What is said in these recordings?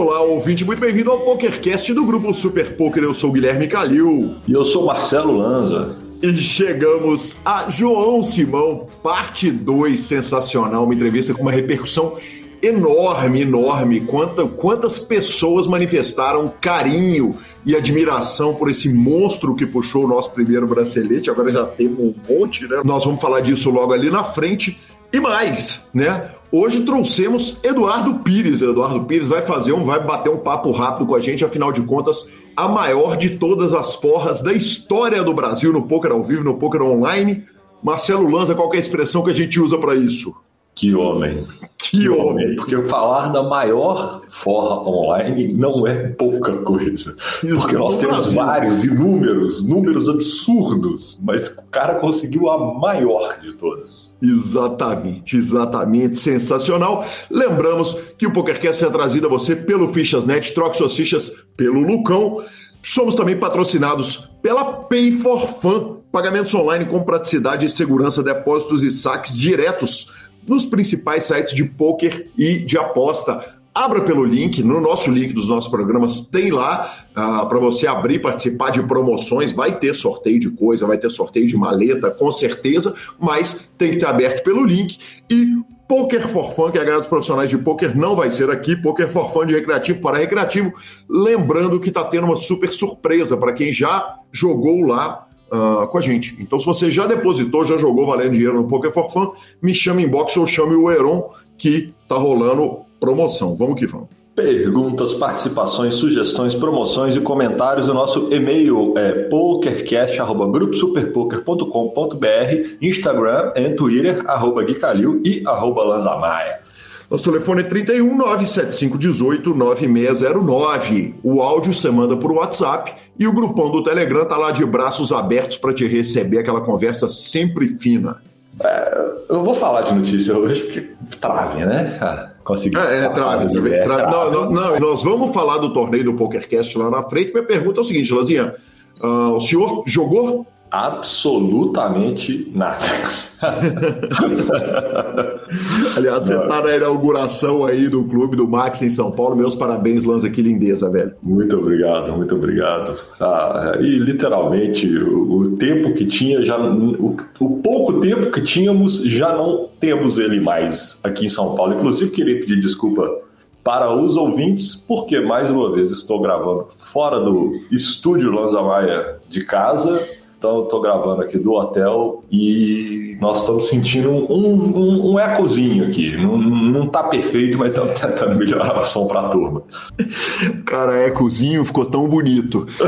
Olá, ouvinte, muito bem-vindo ao PokerCast do grupo Super Poker. Eu sou o Guilherme Calil. E eu sou Marcelo Lanza. E chegamos a João Simão, parte 2, sensacional, uma entrevista com uma repercussão enorme, enorme. Quanta, quantas pessoas manifestaram carinho e admiração por esse monstro que puxou o nosso primeiro bracelete. Agora já temos um monte, né? Nós vamos falar disso logo ali na frente. E mais, né? Hoje trouxemos Eduardo Pires. Eduardo Pires vai fazer um, vai bater um papo rápido com a gente, afinal de contas, a maior de todas as forras da história do Brasil no poker ao vivo, no poker online. Marcelo Lanza, qual é a expressão que a gente usa para isso? Que homem. Que homem. Porque falar da maior forra online não é pouca coisa. Porque nós temos vários, inúmeros, números absurdos, mas o cara conseguiu a maior de todas. Exatamente, exatamente. Sensacional. Lembramos que o PokerCast é trazido a você pelo Fichas.net, troque suas fichas pelo Lucão. Somos também patrocinados pela Pay for Fun, pagamentos online com praticidade e segurança, depósitos e saques diretos nos principais sites de poker e de aposta. Abra pelo link, no nosso link dos nossos programas, tem lá uh, para você abrir, participar de promoções. Vai ter sorteio de coisa, vai ter sorteio de maleta, com certeza, mas tem que ter aberto pelo link. E Poker for Fun, que é a galera dos profissionais de poker, não vai ser aqui. Poker for Fun de recreativo para recreativo. Lembrando que está tendo uma super surpresa para quem já jogou lá uh, com a gente. Então, se você já depositou, já jogou valendo dinheiro no Poker for Fun, me chame inbox ou chame o Heron, que tá rolando promoção. Vamos que vamos. Perguntas, participações, sugestões, promoções e comentários. O nosso e-mail é pokercast.gruposuperpoker.com.br, Instagram e Twitter, arroba Gui Calil e arroba Lanzamaia. Nosso telefone é 31 97518 9609. O áudio você manda por WhatsApp e o grupão do Telegram tá lá de braços abertos para te receber aquela conversa sempre fina. É, eu vou falar de notícia hoje porque trave, né? Ah, consegui. É, é trave, trave, é, trave. Não, não, não, nós vamos falar do torneio do PokerCast lá na frente. Minha pergunta é o seguinte, Lazinha. Uh, o senhor jogou Absolutamente nada. Aliás, você está na inauguração aí do clube do Max em São Paulo. Meus parabéns, Lanza, que lindeza, velho. Muito obrigado, muito obrigado. Ah, e literalmente, o, o, tempo que tinha, já, o, o, pouco tempo que tínhamos, já não temos ele mais aqui em São Paulo. Inclusive, queria pedir desculpa para os ouvintes, porque mais uma vez estou gravando fora do estúdio Lanza Maia de casa então, eu tô gravando aqui do hotel e nós estamos sentindo um, um, um ecozinho aqui. Não, não tá perfeito, mas estamos tentando melhorar o som para a turma. Cara, ecozinho ficou tão bonito.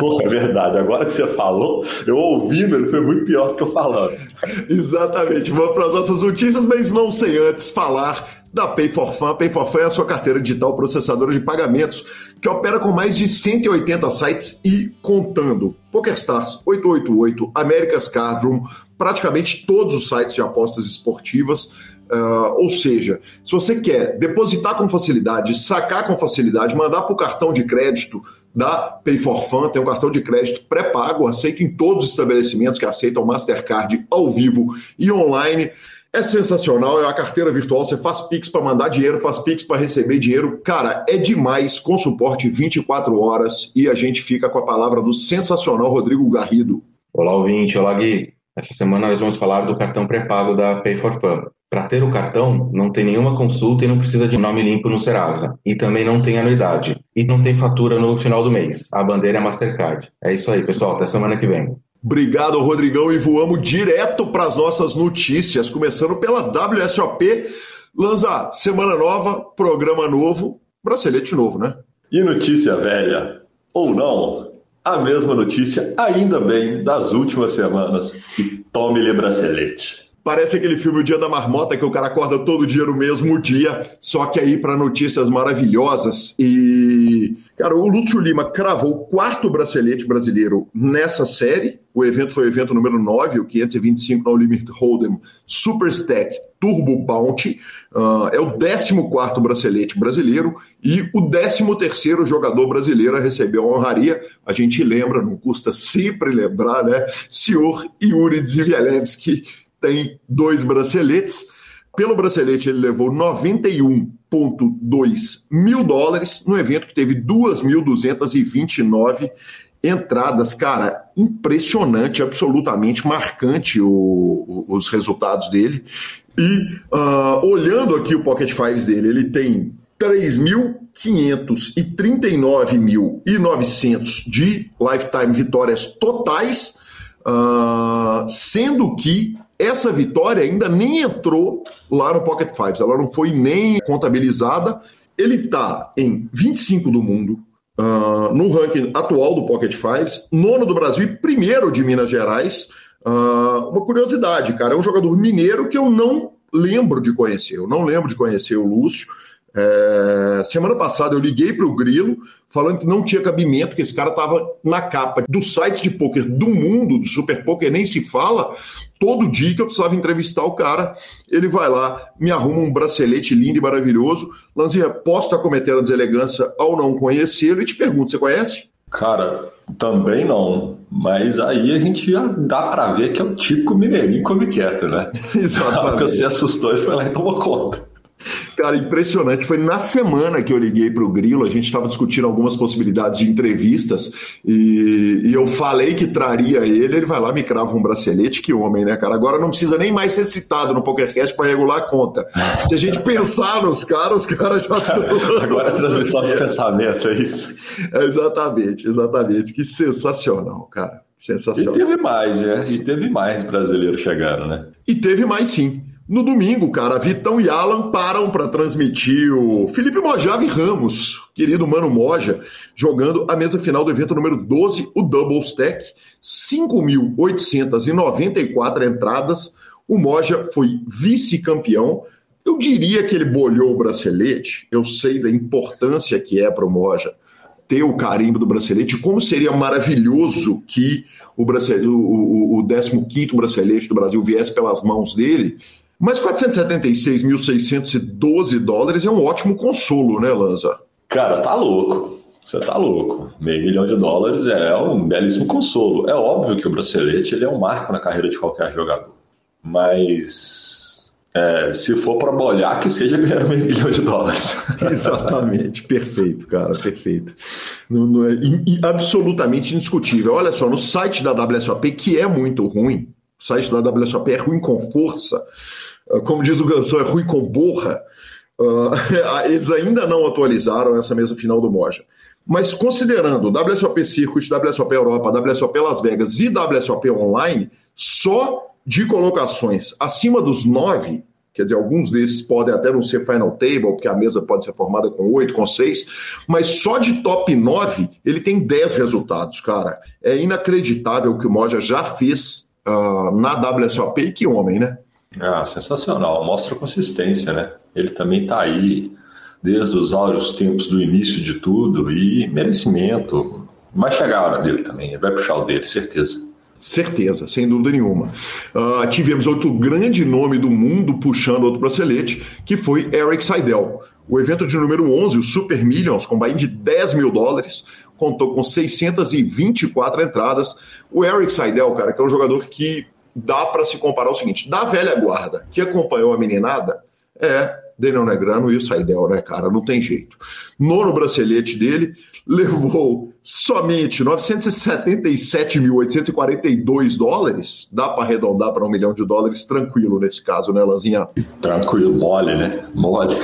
Pô, é verdade. Agora que você falou, eu ouvindo, ele foi muito pior do que eu falando. Exatamente. Vamos para as nossas notícias, mas não sei antes falar da Pay for Fun. Pay for Fun é a sua carteira digital processadora de pagamentos que opera com mais de 180 sites e contando. PokerStars, 888, America's Cardroom, praticamente todos os sites de apostas esportivas. Uh, ou seja, se você quer depositar com facilidade, sacar com facilidade, mandar para o cartão de crédito da Pay for Fun, tem um cartão de crédito pré-pago, aceito em todos os estabelecimentos que aceitam Mastercard ao vivo e online. É sensacional, é uma carteira virtual, você faz Pix para mandar dinheiro, faz Pix para receber dinheiro. Cara, é demais, com suporte 24 horas e a gente fica com a palavra do sensacional Rodrigo Garrido. Olá, ouvinte, olá, Gui. Essa semana nós vamos falar do cartão pré-pago da Pay for Fun. Para ter o cartão, não tem nenhuma consulta e não precisa de nome limpo no Serasa. E também não tem anuidade. E não tem fatura no final do mês. A bandeira é Mastercard. É isso aí, pessoal. Até semana que vem. Obrigado, Rodrigão, e voamos direto para as nossas notícias, começando pela WSOP. Lanza, semana nova, programa novo, bracelete novo, né? E notícia velha, ou não, a mesma notícia, ainda bem, das últimas semanas, e tome-lhe bracelete. Parece aquele filme O Dia da Marmota que o cara acorda todo dia no mesmo dia, só que aí para notícias maravilhosas. E, cara, o Lúcio Lima cravou o quarto bracelete brasileiro nessa série. O evento foi o evento número 9, o 525 no Limit Hold'em Super Stack Turbo Bounty. Uh, é o 14 bracelete brasileiro e o 13 jogador brasileiro a receber a honraria. A gente lembra, não custa sempre lembrar, né? Senhor Yuri Zivielewski tem dois braceletes. Pelo bracelete, ele levou 91 1,2 mil dólares no evento que teve 2.229 entradas. Cara, impressionante, absolutamente marcante o, o, os resultados dele. E uh, olhando aqui o Pocket Fives dele, ele tem 3.539.900 de lifetime vitórias totais, uh, sendo que essa vitória ainda nem entrou lá no Pocket Fives, ela não foi nem contabilizada. Ele está em 25 do mundo, uh, no ranking atual do Pocket Fives, nono do Brasil e primeiro de Minas Gerais. Uh, uma curiosidade, cara, é um jogador mineiro que eu não lembro de conhecer, eu não lembro de conhecer o Lúcio. É, semana passada eu liguei para o Grilo falando que não tinha cabimento, que esse cara estava na capa do site de poker do mundo, do Super Poker, nem se fala. Todo dia que eu precisava entrevistar o cara, ele vai lá, me arruma um bracelete lindo e maravilhoso. Lanzinha, posso estar cometendo a deselegância ao não conhecê-lo? E te pergunto, você conhece? Cara, também não. Mas aí a gente já dá para ver que é o típico mineirinho come quieto, né? Exatamente. Porque você assustou e foi lá e tomou conta. Cara, impressionante. Foi na semana que eu liguei para o Grilo, a gente estava discutindo algumas possibilidades de entrevistas e, e, eu falei que traria ele. Ele vai lá, me crava um bracelete. Que homem, né, cara? Agora não precisa nem mais ser citado no PokerCast para regular a conta. Se a gente pensar nos caras, os caras já estão. Agora é transmissão de pensamento, é isso. É exatamente, exatamente. Que sensacional, cara. Sensacional. E teve mais, né? E teve mais brasileiros chegando, né? E teve mais sim. No domingo, cara, Vitão e Alan param para transmitir o Felipe Mojave Ramos, querido Mano Moja, jogando a mesa final do evento número 12, o Double Stack. 5.894 entradas. O Moja foi vice-campeão. Eu diria que ele bolhou o bracelete. Eu sei da importância que é para o Moja ter o carimbo do bracelete. Como seria maravilhoso que o, bracelete, o, o, o 15 bracelete do Brasil viesse pelas mãos dele mas 476.612 dólares é um ótimo consolo, né, Lanza? Cara, tá louco. Você tá louco. Meio milhão de dólares é um belíssimo consolo. É óbvio que o bracelete ele é um marco na carreira de qualquer jogador. Mas é, se for para bolhar, que seja ganhar meio milhão de dólares. Exatamente, perfeito, cara, perfeito. Não, não é, absolutamente indiscutível. Olha só, no site da WSOP, que é muito ruim, o site da WSOP é ruim com força, como diz o Gansão, é ruim com borra, uh, eles ainda não atualizaram essa mesa final do Moja. Mas considerando WSOP Circuit, WSOP Europa, WSOP Las Vegas e WSOP Online, só de colocações acima dos nove, quer dizer, alguns desses podem até não ser final table, porque a mesa pode ser formada com oito, com seis, mas só de top nove ele tem dez resultados, cara. É inacreditável o que o Moja já fez uh, na WSOP e que homem, né? Ah, sensacional. Mostra consistência, né? Ele também está aí desde os áureos tempos do início de tudo e merecimento. Vai chegar a hora dele também, vai puxar o dele, certeza. Certeza, sem dúvida nenhuma. Uh, tivemos outro grande nome do mundo puxando outro bracelete, que foi Eric Seidel. O evento de número 11, o Super Millions, com buy de 10 mil dólares, contou com 624 entradas. O Eric Seidel, cara, que é um jogador que dá para se comparar o seguinte: da velha guarda que acompanhou a meninada, é Daniel Negrano e o Saidel, né, cara? Não tem jeito. Nono bracelete dele levou somente 977.842 dólares. Dá para arredondar para um milhão de dólares tranquilo nesse caso, né, Lanzinha? Tranquilo, mole, né? Mole.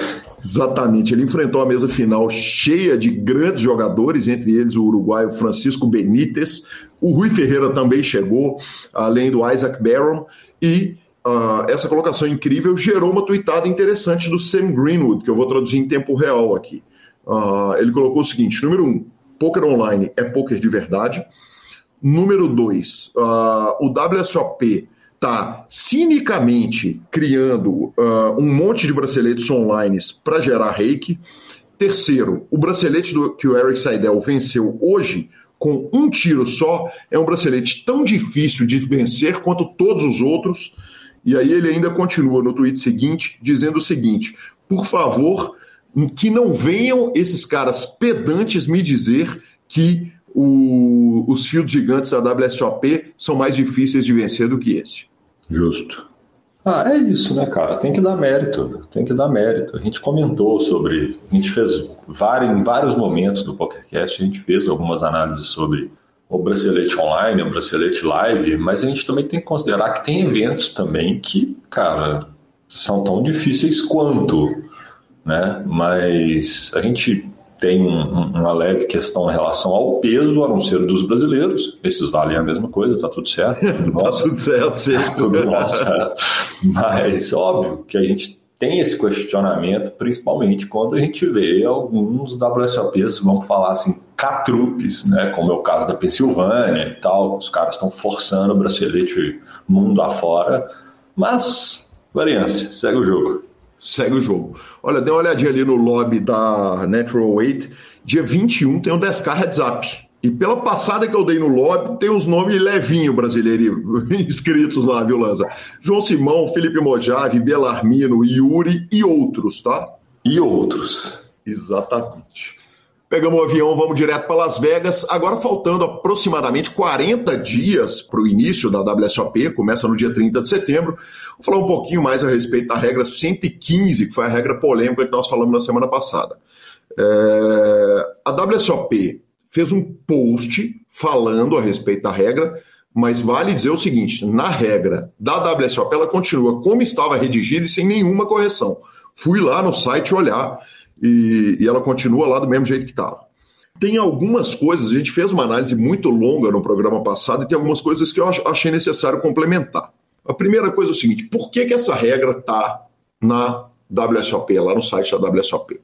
Exatamente, ele enfrentou a mesa final cheia de grandes jogadores, entre eles o uruguaio Francisco Benítez, o Rui Ferreira também chegou, além do Isaac Barron, e uh, essa colocação incrível gerou uma tuitada interessante do Sam Greenwood, que eu vou traduzir em tempo real aqui. Uh, ele colocou o seguinte: número um, poker online é poker de verdade. Número dois, uh, o WSOP está cinicamente criando uh, um monte de braceletes online para gerar reiki. Terceiro, o bracelete do, que o Eric Seidel venceu hoje com um tiro só é um bracelete tão difícil de vencer quanto todos os outros. E aí ele ainda continua no tweet seguinte, dizendo o seguinte: por favor, que não venham esses caras pedantes me dizer que o, os fios gigantes da WSOP são mais difíceis de vencer do que esse. Justo. Ah, é isso, né, cara? Tem que dar mérito, tem que dar mérito. A gente comentou sobre, a gente fez vários, em vários momentos do PokerCast, a gente fez algumas análises sobre o bracelete online, o bracelete live, mas a gente também tem que considerar que tem eventos também que, cara, são tão difíceis quanto, né? Mas a gente tem um, uma leve questão em relação ao peso, a não ser dos brasileiros. Esses valem a mesma coisa, tá tudo certo. tá tudo certo, sim. Tá tudo nosso. Mas óbvio que a gente tem esse questionamento, principalmente quando a gente vê alguns WSOPs, vamos falar assim, catrupes, né? Como é o caso da Pensilvânia e tal. Os caras estão forçando o bracelete mundo afora. Mas, variância, segue o jogo segue o jogo. Olha, dê uma olhadinha ali no lobby da Natural Weight. Dia 21 tem o 10K Heads Up. E pela passada que eu dei no lobby, tem os nomes levinho brasileiros inscritos lá, viu, Lanza? João Simão, Felipe Mojave, Belarmino, Yuri e outros, tá? E outros. Exatamente. Pegamos o avião, vamos direto para Las Vegas. Agora faltando aproximadamente 40 dias para o início da WSOP, começa no dia 30 de setembro. Vou falar um pouquinho mais a respeito da regra 115, que foi a regra polêmica que nós falamos na semana passada. É... A WSOP fez um post falando a respeito da regra, mas vale dizer o seguinte: na regra da WSOP, ela continua como estava redigida e sem nenhuma correção. Fui lá no site olhar e, e ela continua lá do mesmo jeito que estava. Tem algumas coisas, a gente fez uma análise muito longa no programa passado e tem algumas coisas que eu achei necessário complementar. A primeira coisa é o seguinte: por que, que essa regra está na WSOP, lá no site da WSOP?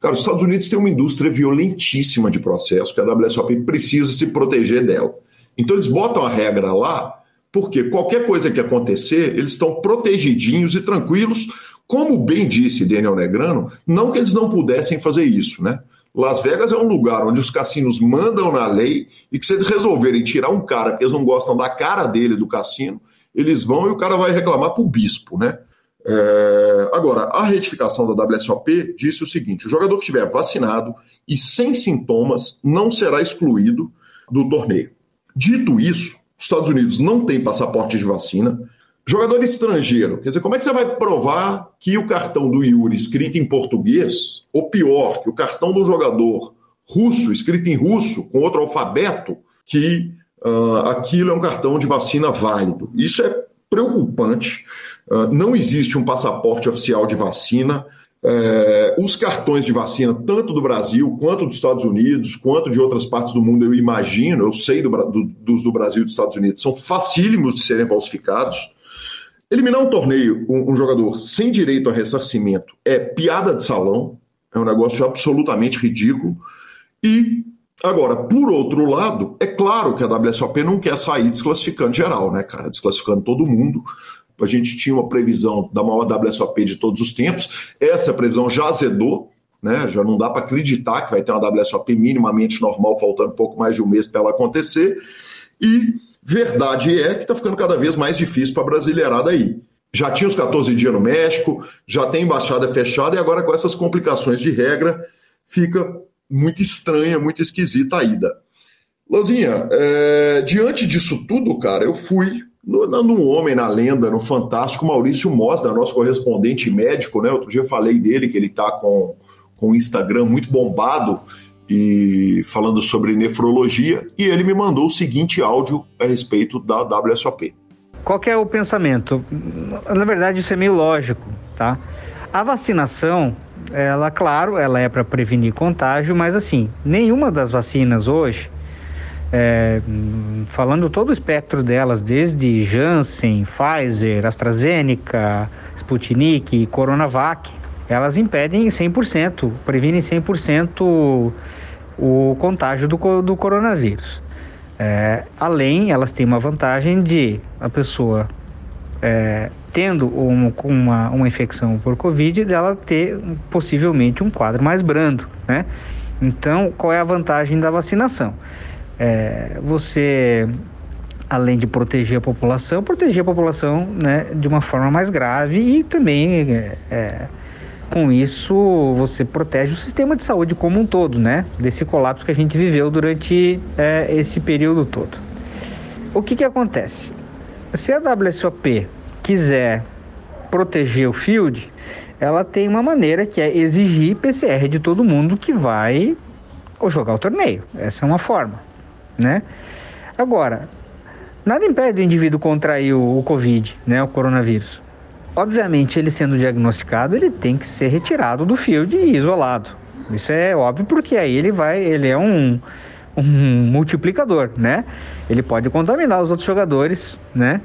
Cara, os Estados Unidos têm uma indústria violentíssima de processo que a WSOP precisa se proteger dela. Então eles botam a regra lá porque qualquer coisa que acontecer, eles estão protegidinhos e tranquilos como bem disse Daniel Negrano, não que eles não pudessem fazer isso, né? Las Vegas é um lugar onde os cassinos mandam na lei e que se eles resolverem tirar um cara que eles não gostam da cara dele do cassino, eles vão e o cara vai reclamar para o bispo, né? É... Agora, a retificação da WSOP disse o seguinte: o jogador que estiver vacinado e sem sintomas não será excluído do torneio. Dito isso, os Estados Unidos não têm passaporte de vacina, Jogador estrangeiro, quer dizer, como é que você vai provar que o cartão do Yuri escrito em português, ou pior, que o cartão do jogador russo, escrito em russo, com outro alfabeto, que uh, aquilo é um cartão de vacina válido? Isso é preocupante. Uh, não existe um passaporte oficial de vacina. Uh, os cartões de vacina, tanto do Brasil, quanto dos Estados Unidos, quanto de outras partes do mundo, eu imagino, eu sei do, do, dos do Brasil e dos Estados Unidos, são facílimos de serem falsificados. Eliminar um torneio, um, um, jogador sem direito a ressarcimento é piada de salão, é um negócio absolutamente ridículo. E, agora, por outro lado, é claro que a WSOP não quer sair desclassificando geral, né, cara? Desclassificando todo mundo. A gente tinha uma previsão da maior WSOP de todos os tempos, essa previsão já azedou, né? Já não dá para acreditar que vai ter uma WSOP minimamente normal, faltando pouco mais de um mês para ela acontecer. E Verdade é que está ficando cada vez mais difícil para a brasileirada aí. Já tinha os 14 dias no México, já tem embaixada fechada e agora com essas complicações de regra fica muito estranha, muito esquisita a ida. Lozinha, é, diante disso tudo, cara, eu fui no, no Homem, na Lenda, no Fantástico, Maurício Mosda, nosso correspondente médico, né? Outro dia falei dele que ele está com, com o Instagram muito bombado e falando sobre nefrologia, e ele me mandou o seguinte áudio a respeito da WSOP. Qual é o pensamento? Na verdade, isso é meio lógico, tá? A vacinação, ela, claro, ela é para prevenir contágio, mas assim, nenhuma das vacinas hoje, é, falando todo o espectro delas, desde Janssen, Pfizer, AstraZeneca, Sputnik Coronavac, elas impedem 100%, previnem 100% o contágio do, do coronavírus. É, além, elas têm uma vantagem de a pessoa é, tendo uma, uma, uma, infecção por Covid, dela ter possivelmente um quadro mais brando, né? Então, qual é a vantagem da vacinação? É, você, além de proteger a população, proteger a população né, de uma forma mais grave e também é, é com isso você protege o sistema de saúde como um todo, né? Desse colapso que a gente viveu durante é, esse período todo. O que que acontece? Se a WSOP quiser proteger o field, ela tem uma maneira que é exigir PCR de todo mundo que vai jogar o torneio. Essa é uma forma, né? Agora, nada impede o indivíduo contrair o, o Covid, né, o coronavírus. Obviamente, ele sendo diagnosticado, ele tem que ser retirado do field e isolado. Isso é óbvio porque aí ele vai, ele é um, um multiplicador, né? Ele pode contaminar os outros jogadores, né?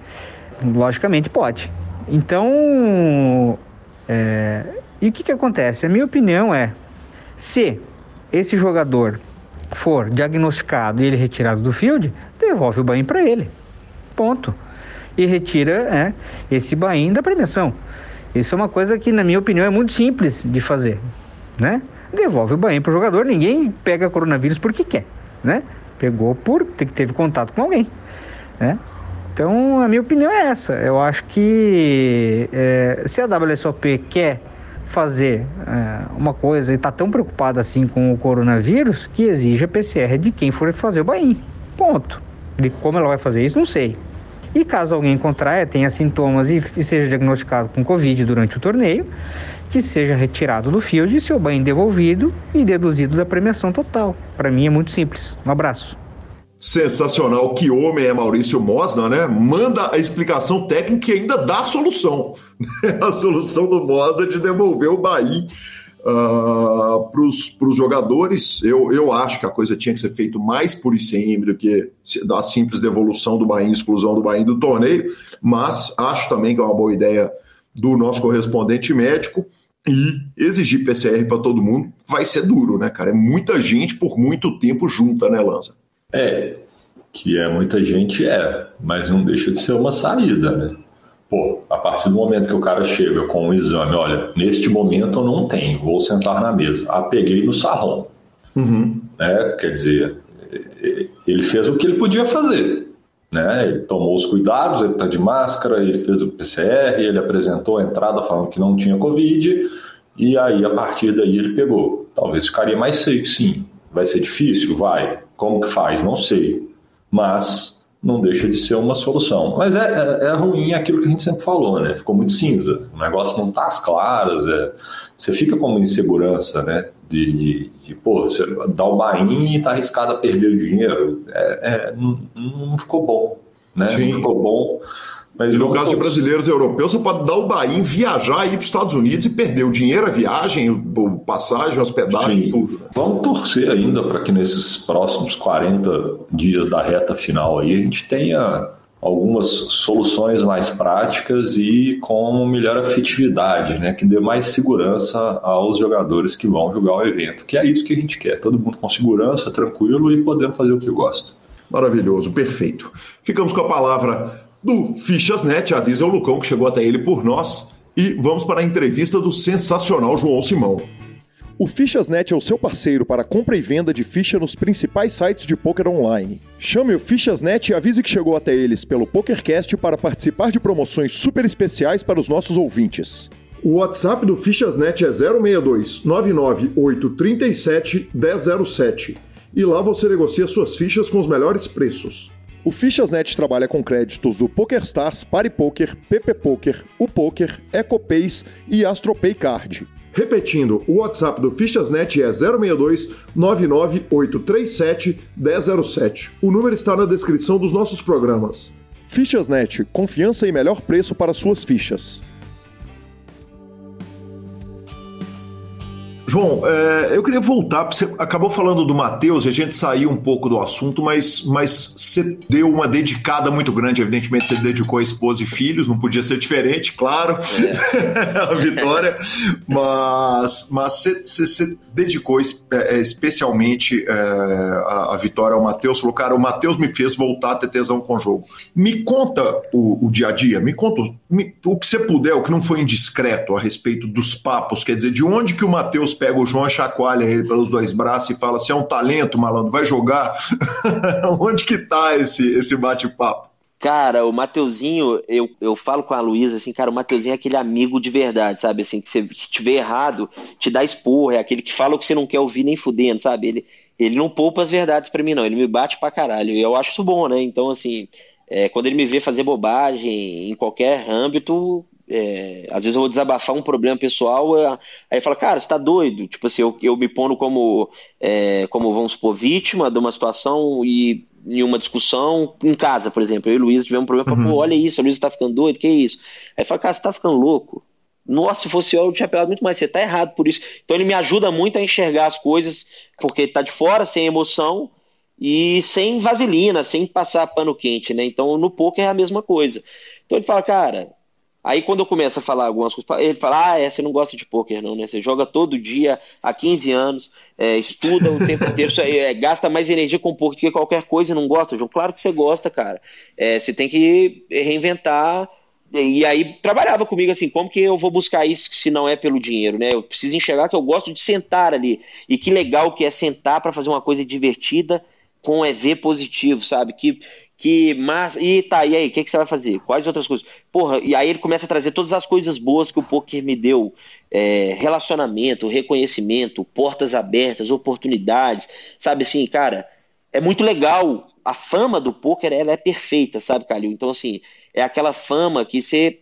Logicamente pode. Então, é... e o que que acontece? A minha opinião é, se esse jogador for diagnosticado e ele retirado do field, devolve o banho para ele. Ponto e retira é, esse bain da premiação. Isso é uma coisa que, na minha opinião, é muito simples de fazer, né? Devolve o bain para o jogador, ninguém pega coronavírus porque quer, né? Pegou por que teve contato com alguém, né? Então, a minha opinião é essa. Eu acho que é, se a WSOP quer fazer é, uma coisa e está tão preocupada assim com o coronavírus, que exija PCR de quem for fazer o bain. Ponto. De como ela vai fazer isso, não sei. E caso alguém contraia, tenha sintomas e, e seja diagnosticado com Covid durante o torneio, que seja retirado do field e seu banho devolvido e deduzido da premiação total. Para mim é muito simples. Um abraço. Sensacional, que homem é Maurício Mosna, né? Manda a explicação técnica e ainda dá a solução. a solução do Mosna de devolver o Bahia uh, ah, para os jogadores. Eu, eu acho que a coisa tinha que ser feita mais por ICM do que da simples devolução do Bahia, exclusão do Bahia do torneio, mas acho também que é uma boa ideia do nosso correspondente médico e exigir PCR para todo mundo vai ser duro, né, cara? É muita gente por muito tempo junta, né, Lanza? É, que é muita gente, é, mas não deixa de ser uma saída, né? Pô, a partir do momento que o cara chega com o exame, olha, neste momento eu não tenho, vou sentar na mesa. Ah, peguei no sarrão. Uhum. Né? Quer dizer, ele fez o que ele podia fazer. Né? Ele tomou os cuidados, ele está de máscara, ele fez o PCR, ele apresentou a entrada falando que não tinha Covid, e aí a partir daí ele pegou. Talvez ficaria mais safe, sim. Vai ser difícil? Vai. Como que faz? Não sei. Mas não deixa de ser uma solução. Mas é, é, é, ruim aquilo que a gente sempre falou, né? Ficou muito cinza. O negócio não tá às claras. É, você fica com uma insegurança, né? De, de, de pô, você dá o bain e tá arriscado a perder o dinheiro. É, é não, não, ficou bom, né? Sim. Não ficou bom. Mas e no caso de brasileiros europeus, você pode dar o Bahia, viajar, ir para os Estados Unidos e perder o dinheiro, a viagem, o passagem, hospedagem, Sim. tudo. Vamos torcer ainda para que nesses próximos 40 dias da reta final aí a gente tenha algumas soluções mais práticas e com melhor afetividade, né, que dê mais segurança aos jogadores que vão jogar o evento, que é isso que a gente quer, todo mundo com segurança, tranquilo e podendo fazer o que gosta. Maravilhoso, perfeito. Ficamos com a palavra do Fichasnet, avisa o Lucão que chegou até ele por nós. E vamos para a entrevista do sensacional João Simão. O Fichasnet é o seu parceiro para compra e venda de ficha nos principais sites de poker online. Chame o Fichasnet e avise que chegou até eles pelo PokerCast para participar de promoções super especiais para os nossos ouvintes. O WhatsApp do Fichasnet é 062 99837 1007 e lá você negocia suas fichas com os melhores preços. O Fichasnet trabalha com créditos do PokerStars, PariPoker, PP Poker, o Poker, EcoPays e AstroPay Card. Repetindo, o WhatsApp do Fichasnet é 062 99837 1007. O número está na descrição dos nossos programas. Fichasnet, confiança e melhor preço para suas fichas. João, é, eu queria voltar, você acabou falando do Matheus, e a gente saiu um pouco do assunto, mas, mas você deu uma dedicada muito grande, evidentemente você dedicou a esposa e filhos, não podia ser diferente, claro, é. a vitória, mas, mas você, você, você dedicou é, é, especialmente é, a, a, vitória ao Matheus, falou, cara, o Matheus me fez voltar a ter tesão com o jogo. Me conta o, o dia a dia, me conta me, o que você puder, o que não foi indiscreto a respeito dos papos, quer dizer, de onde que o Matheus pega o João, chacoalha ele pelos dois braços e fala: Você é um talento, malandro, vai jogar. Onde que tá esse, esse bate-papo? Cara, o Mateuzinho, eu, eu falo com a Luísa assim, cara, o Mateuzinho é aquele amigo de verdade, sabe? Assim, que você que tiver errado, te dá esporra, é aquele que fala o que você não quer ouvir nem fudendo, sabe? Ele, ele não poupa as verdades para mim, não. Ele me bate pra caralho. E eu acho isso bom, né? Então, assim, é, quando ele me vê fazer bobagem em qualquer âmbito, é, às vezes eu vou desabafar um problema pessoal, aí fala, cara, você tá doido? Tipo assim, eu, eu me pondo como, é, como, vamos supor, vítima de uma situação e em uma discussão em casa, por exemplo. Eu e o Luiz tivemos um problema, uhum. pô, olha isso, a Luiz tá ficando doido, que isso? Aí fala, cara, você tá ficando louco? Nossa, se fosse eu, eu tinha pegado muito mais. Você tá errado por isso. Então ele me ajuda muito a enxergar as coisas, porque tá de fora, sem emoção e sem vaselina, sem passar pano quente, né? Então no poker é a mesma coisa. Então ele fala, cara. Aí quando eu começo a falar algumas coisas, ele fala, ah, é, você não gosta de poker não, né? Você joga todo dia há 15 anos, é, estuda o tempo inteiro, é, gasta mais energia com poker do que qualquer coisa e não gosta, João. Claro que você gosta, cara. É, você tem que reinventar e aí trabalhava comigo assim, como que eu vou buscar isso se não é pelo dinheiro, né? Eu preciso enxergar que eu gosto de sentar ali. E que legal que é sentar para fazer uma coisa divertida com EV positivo, sabe? Que que mas e tá, e aí, o que, que você vai fazer? Quais outras coisas? Porra, e aí ele começa a trazer todas as coisas boas que o poker me deu, é, relacionamento, reconhecimento, portas abertas, oportunidades, sabe assim, cara, é muito legal. A fama do poker ela é perfeita, sabe, Calil? Então assim, é aquela fama que você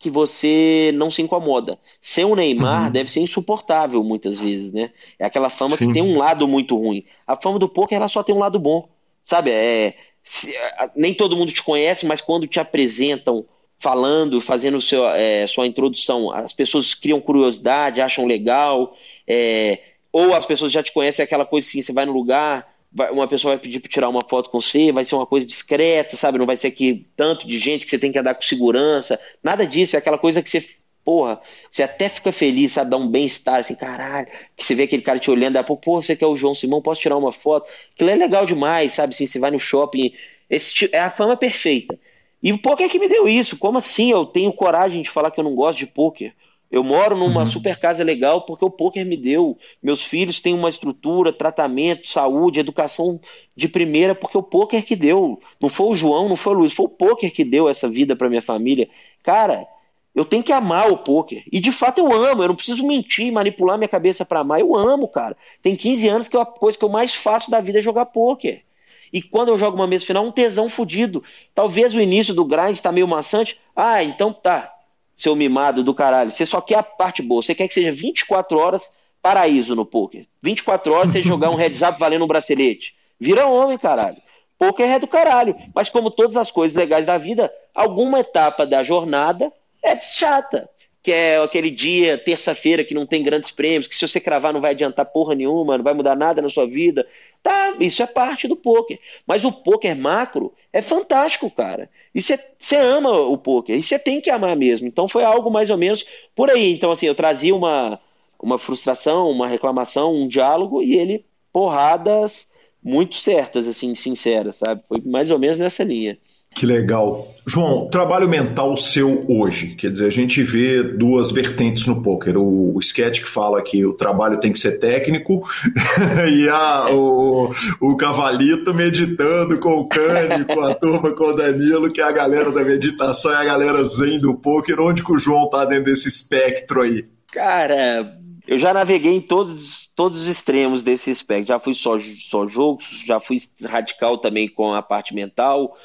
que você não se incomoda. Ser um Neymar uhum. deve ser insuportável muitas vezes, né? É aquela fama Sim. que tem um lado muito ruim. A fama do poker ela só tem um lado bom, sabe? É, se, nem todo mundo te conhece, mas quando te apresentam falando, fazendo seu, é, sua introdução, as pessoas criam curiosidade, acham legal, é, ou as pessoas já te conhecem, é aquela coisa assim, você vai no lugar, uma pessoa vai pedir para tirar uma foto com você, vai ser uma coisa discreta, sabe? Não vai ser aqui tanto de gente que você tem que andar com segurança. Nada disso, é aquela coisa que você, porra, você até fica feliz, sabe? Dá um bem-estar, assim, caralho. Que você vê aquele cara te olhando, daí, pô, você que é o João Simão, posso tirar uma foto? Aquilo é legal demais, sabe? Assim, você vai no shopping, esse, é a fama perfeita. E o poker que me deu isso. Como assim eu tenho coragem de falar que eu não gosto de poker? Eu moro numa uhum. super casa legal porque o poker me deu. Meus filhos têm uma estrutura, tratamento, saúde, educação de primeira porque o poker que deu. Não foi o João, não foi o Luiz, foi o poker que deu essa vida para minha família. Cara, eu tenho que amar o poker. E de fato eu amo, eu não preciso mentir, manipular minha cabeça para amar. Eu amo, cara. Tem 15 anos que a coisa que eu mais faço da vida é jogar poker. E quando eu jogo uma mesa final, um tesão fudido. Talvez o início do grind está meio maçante. Ah, então tá seu mimado do caralho. Você só quer a parte boa. Você quer que seja 24 horas paraíso no poker. 24 horas você jogar um heads up valendo um bracelete. Vira homem, caralho. Poker é do caralho. Mas como todas as coisas legais da vida, alguma etapa da jornada é chata. Que é aquele dia, terça-feira, que não tem grandes prêmios, que se você cravar não vai adiantar porra nenhuma, não vai mudar nada na sua vida. Tá, isso é parte do poker. Mas o poker macro é fantástico, cara. E você ama o poker. E você tem que amar mesmo. Então foi algo mais ou menos por aí. Então, assim, eu trazia uma, uma frustração, uma reclamação, um diálogo, e ele, porradas muito certas, assim, sinceras, sabe? Foi mais ou menos nessa linha. Que legal. João, trabalho mental seu hoje, quer dizer, a gente vê duas vertentes no poker. O, o sketch que fala que o trabalho tem que ser técnico e a, o, o Cavalito meditando com o Cane, com a turma, com o Danilo, que é a galera da meditação e a galera zen do poker. Onde que o João tá dentro desse espectro aí? Cara, eu já naveguei em todos, todos os extremos desse espectro. Já fui só, só jogos, já fui radical também com a parte mental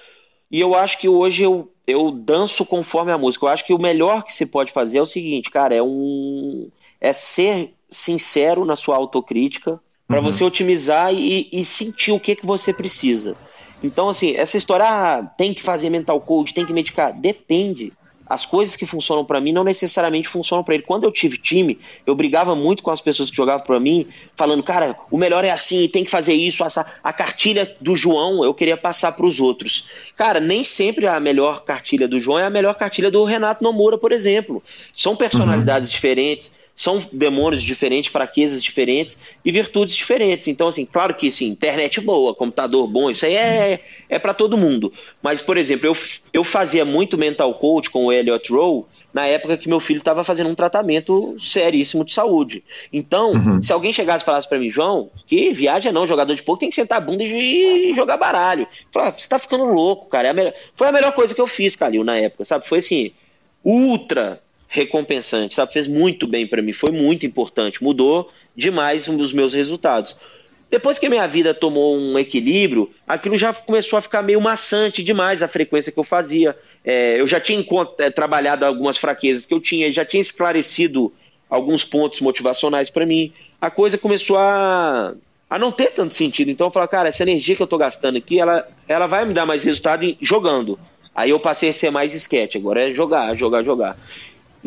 e eu acho que hoje eu, eu danço conforme a música. Eu acho que o melhor que se pode fazer é o seguinte, cara, é um é ser sincero na sua autocrítica para uhum. você otimizar e, e, sentir o que que você precisa. Então, assim, essa história, ah, tem que fazer mental coach, tem que medicar, depende as coisas que funcionam para mim não necessariamente funcionam para ele. Quando eu tive time, eu brigava muito com as pessoas que jogavam para mim, falando, cara, o melhor é assim, tem que fazer isso, essa, a cartilha do João eu queria passar para os outros. Cara, nem sempre a melhor cartilha do João é a melhor cartilha do Renato Nomura, por exemplo. São personalidades uhum. diferentes são demônios diferentes, fraquezas diferentes e virtudes diferentes. Então, assim, claro que sim, internet boa, computador bom, isso aí é, é para todo mundo. Mas, por exemplo, eu, eu fazia muito mental coach com o Elliot Rowe na época que meu filho estava fazendo um tratamento seríssimo de saúde. Então, uhum. se alguém chegasse e falasse para mim, João, que viagem não, jogador de pouco tem que sentar a bunda e jogar baralho. Eu falava, você tá ficando louco, cara. É a melhor... Foi a melhor coisa que eu fiz, Calil, na época, sabe? Foi assim, ultra recompensante, sabe? Fez muito bem para mim, foi muito importante, mudou demais um dos meus resultados. Depois que a minha vida tomou um equilíbrio, aquilo já começou a ficar meio maçante demais a frequência que eu fazia. é, eu já tinha é, trabalhado algumas fraquezas que eu tinha, já tinha esclarecido alguns pontos motivacionais para mim. A coisa começou a, a não ter tanto sentido. Então eu falei, cara, essa energia que eu estou gastando aqui, ela, ela vai me dar mais resultado jogando. Aí eu passei a ser mais esquete, agora é jogar, jogar, jogar.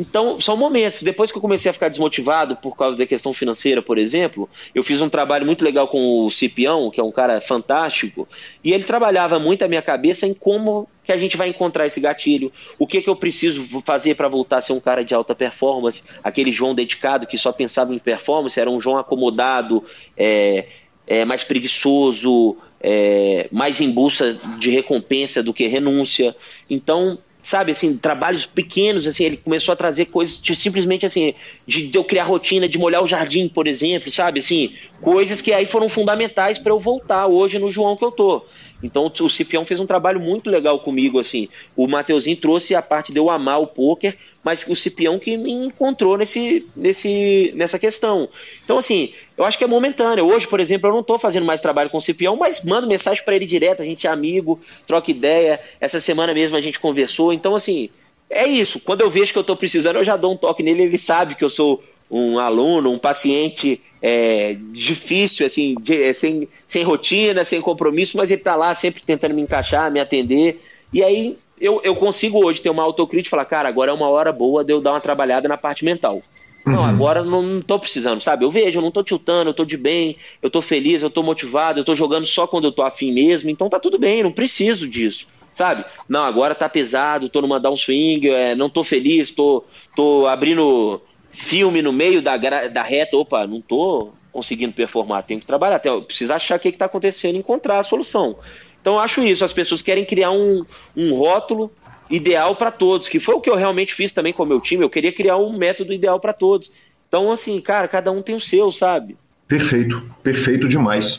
Então, são momentos. Depois que eu comecei a ficar desmotivado por causa da questão financeira, por exemplo, eu fiz um trabalho muito legal com o Cipião, que é um cara fantástico, e ele trabalhava muito a minha cabeça em como que a gente vai encontrar esse gatilho, o que, que eu preciso fazer para voltar a ser um cara de alta performance, aquele João dedicado que só pensava em performance, era um João acomodado, é, é, mais preguiçoso, é, mais em busca de recompensa do que renúncia. Então, sabe, assim, trabalhos pequenos, assim, ele começou a trazer coisas de, simplesmente assim, de, de, eu criar rotina, de molhar o jardim, por exemplo, sabe, assim, coisas que aí foram fundamentais para eu voltar hoje no João que eu tô. Então o Cipião fez um trabalho muito legal comigo, assim. O Mateuzinho trouxe a parte de eu amar o poker, mas o Cipião que me encontrou nesse, nesse, nessa questão. Então, assim, eu acho que é momentâneo. Hoje, por exemplo, eu não estou fazendo mais trabalho com o Cipião, mas mando mensagem para ele direto, a gente é amigo, troca ideia. Essa semana mesmo a gente conversou. Então, assim, é isso. Quando eu vejo que eu estou precisando, eu já dou um toque nele, ele sabe que eu sou um aluno, um paciente é, difícil, assim, de, é, sem, sem rotina, sem compromisso, mas ele está lá sempre tentando me encaixar, me atender. E aí eu, eu consigo hoje ter uma autocrítica e falar, cara, agora é uma hora boa de eu dar uma trabalhada na parte mental. Uhum. Não, agora não, não tô precisando, sabe? Eu vejo, eu não tô tiltando, eu tô de bem, eu tô feliz, eu tô motivado, eu tô jogando só quando eu tô afim mesmo, então tá tudo bem, não preciso disso, sabe? Não, agora tá pesado, tô numa downswing, é, não tô feliz, tô, tô abrindo filme no meio da, da reta, opa, não tô conseguindo performar, tenho que trabalhar, tenho, preciso achar o que, que tá acontecendo e encontrar a solução. Então eu acho isso, as pessoas querem criar um, um rótulo ideal para todos, que foi o que eu realmente fiz também com o meu time, eu queria criar um método ideal para todos. Então, assim, cara, cada um tem o seu, sabe? Perfeito, perfeito demais.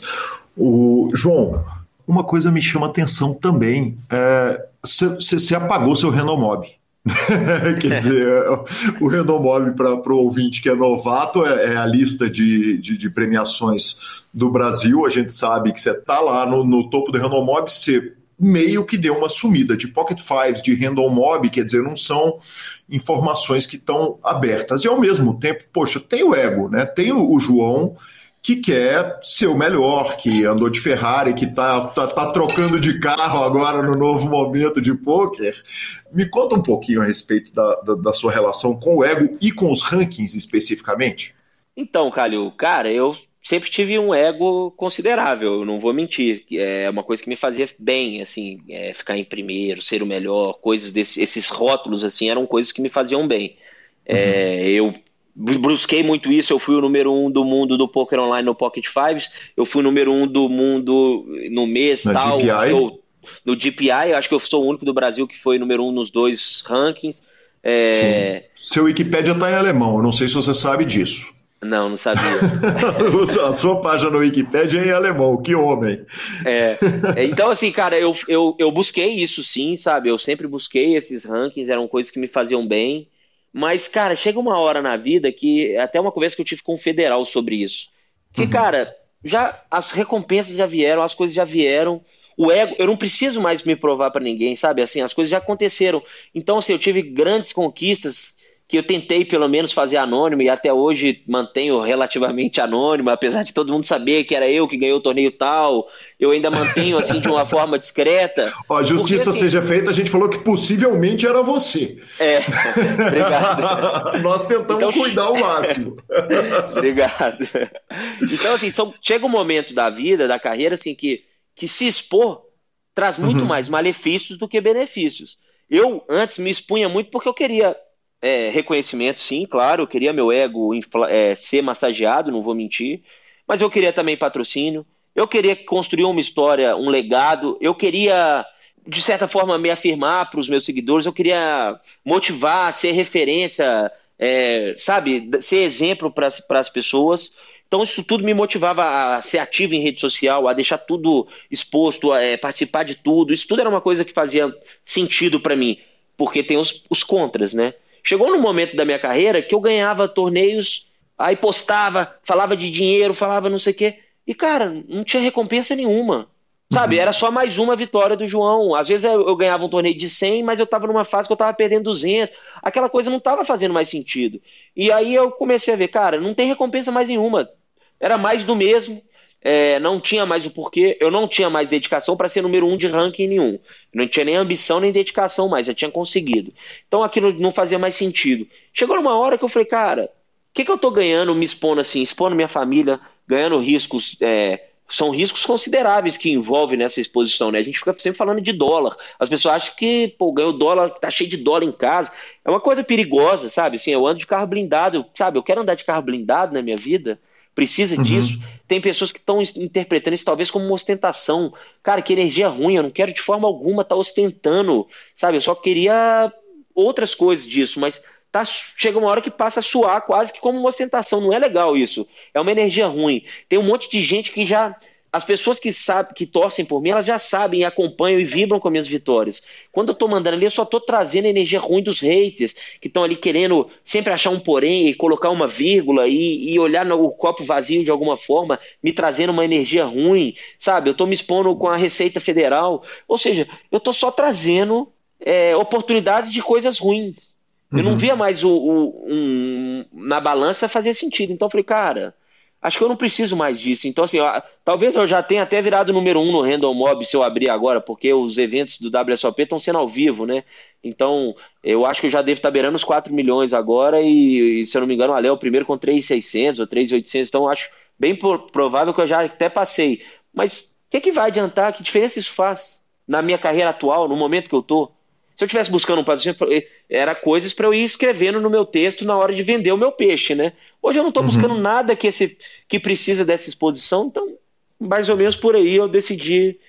O João, uma coisa me chama atenção também. Você é, apagou seu Renomob. Quer dizer, o Renomove para o ouvinte que é novato é, é a lista de, de, de, premiações do Brasil. A gente sabe que você está lá no, no, topo do Renomove, você meio que deu uma sumida de Pocket Fives, de Random Mob, quer dizer, não são informações que estão abertas. E ao mesmo tempo, poxa, tem o ego, né? Tem o, o João que quer ser o melhor, que andou de Ferrari, que está tá, tá, trocando de carro agora no novo momento de poker. Me conta um pouquinho a respeito da, da, da sua relação com o ego e com os rankings especificamente. Então, Calil, cara, eu sempre tive um ego considerável, eu não vou mentir. É uma coisa que me fazia bem, assim, é ficar em primeiro, ser o melhor, coisas desses, esses rótulos, assim, eram coisas que me faziam bem. É, uhum. Eu brusquei muito isso. Eu fui o número um do mundo do poker online no Pocket Fives. Eu fui o número um do mundo no mês Na tal. DPI? no DPI, eu acho que eu sou o único do Brasil que foi número um nos dois rankings. É... Seu Wikipedia está em alemão, eu não sei se você sabe disso. Não, não sabia. a sua página no Wikipedia é em alemão, que homem. É, é, então, assim, cara, eu, eu, eu busquei isso sim, sabe? Eu sempre busquei esses rankings, eram coisas que me faziam bem. Mas, cara, chega uma hora na vida que. Até uma conversa que eu tive com o federal sobre isso. Que, uhum. cara, já as recompensas já vieram, as coisas já vieram. O ego, eu não preciso mais me provar para ninguém, sabe? Assim, as coisas já aconteceram. Então, assim, eu tive grandes conquistas que eu tentei pelo menos fazer anônimo e até hoje mantenho relativamente anônimo, apesar de todo mundo saber que era eu que ganhei o torneio tal, eu ainda mantenho assim de uma forma discreta. Ó, a justiça porque, assim, seja feita, a gente falou que possivelmente era você. É, obrigado. Nós tentamos então, cuidar ao máximo. obrigado. Então, assim, são, chega um momento da vida, da carreira, assim, que, que se expor traz muito uhum. mais malefícios do que benefícios. Eu antes me expunha muito porque eu queria é, reconhecimento, sim, claro. Eu queria meu ego é, ser massageado, não vou mentir. Mas eu queria também patrocínio. Eu queria construir uma história, um legado. Eu queria, de certa forma, me afirmar para os meus seguidores. Eu queria motivar, ser referência, é, sabe, ser exemplo para as pessoas. Então, isso tudo me motivava a ser ativo em rede social, a deixar tudo exposto, a é, participar de tudo. Isso tudo era uma coisa que fazia sentido para mim, porque tem os, os contras, né? Chegou no momento da minha carreira que eu ganhava torneios, aí postava, falava de dinheiro, falava não sei o quê. E, cara, não tinha recompensa nenhuma. Sabe, era só mais uma vitória do João. Às vezes eu, eu ganhava um torneio de 100, mas eu estava numa fase que eu estava perdendo 200. Aquela coisa não estava fazendo mais sentido. E aí eu comecei a ver, cara, não tem recompensa mais nenhuma. Era mais do mesmo. É, não tinha mais o porquê. Eu não tinha mais dedicação para ser número um de ranking nenhum. Não tinha nem ambição nem dedicação mais. Já tinha conseguido. Então aquilo não fazia mais sentido. Chegou numa hora que eu falei, cara, o que, que eu estou ganhando me expondo assim, expondo minha família, ganhando riscos. É, são riscos consideráveis que envolvem nessa exposição, né? A gente fica sempre falando de dólar. As pessoas acham que, pô, ganhou dólar, tá cheio de dólar em casa. É uma coisa perigosa, sabe? Assim, eu ando de carro blindado, sabe? Eu quero andar de carro blindado na minha vida. Precisa uhum. disso. Tem pessoas que estão interpretando isso talvez como uma ostentação. Cara, que energia ruim, eu não quero de forma alguma estar tá ostentando, sabe? Eu só queria outras coisas disso, mas tá, chega uma hora que passa a suar quase que como uma ostentação. Não é legal isso. É uma energia ruim. Tem um monte de gente que já. As pessoas que sabem, que torcem por mim, elas já sabem, acompanham e vibram com as minhas vitórias. Quando eu tô mandando ali, eu só tô trazendo a energia ruim dos haters, que estão ali querendo sempre achar um porém e colocar uma vírgula e, e olhar no copo vazio de alguma forma, me trazendo uma energia ruim, sabe? Eu tô me expondo com a Receita Federal. Ou seja, eu tô só trazendo é, oportunidades de coisas ruins. Eu não uhum. via mais o, o um, na balança fazer sentido. Então eu falei, cara, acho que eu não preciso mais disso. Então, assim, ó, talvez eu já tenha até virado número um no Random Mob se eu abrir agora, porque os eventos do WSOP estão sendo ao vivo, né? Então, eu acho que eu já devo estar beirando os 4 milhões agora e, se eu não me engano, o Ale é o primeiro com 3,600 ou 3,800. Então, acho bem provável que eu já até passei. Mas o que, que vai adiantar? Que diferença isso faz na minha carreira atual, no momento que eu tô? Se eu estivesse buscando um patrocínio, era coisas para eu ir escrevendo no meu texto na hora de vender o meu peixe, né? Hoje eu não estou uhum. buscando nada que, esse, que precisa dessa exposição, então, mais ou menos por aí eu decidi,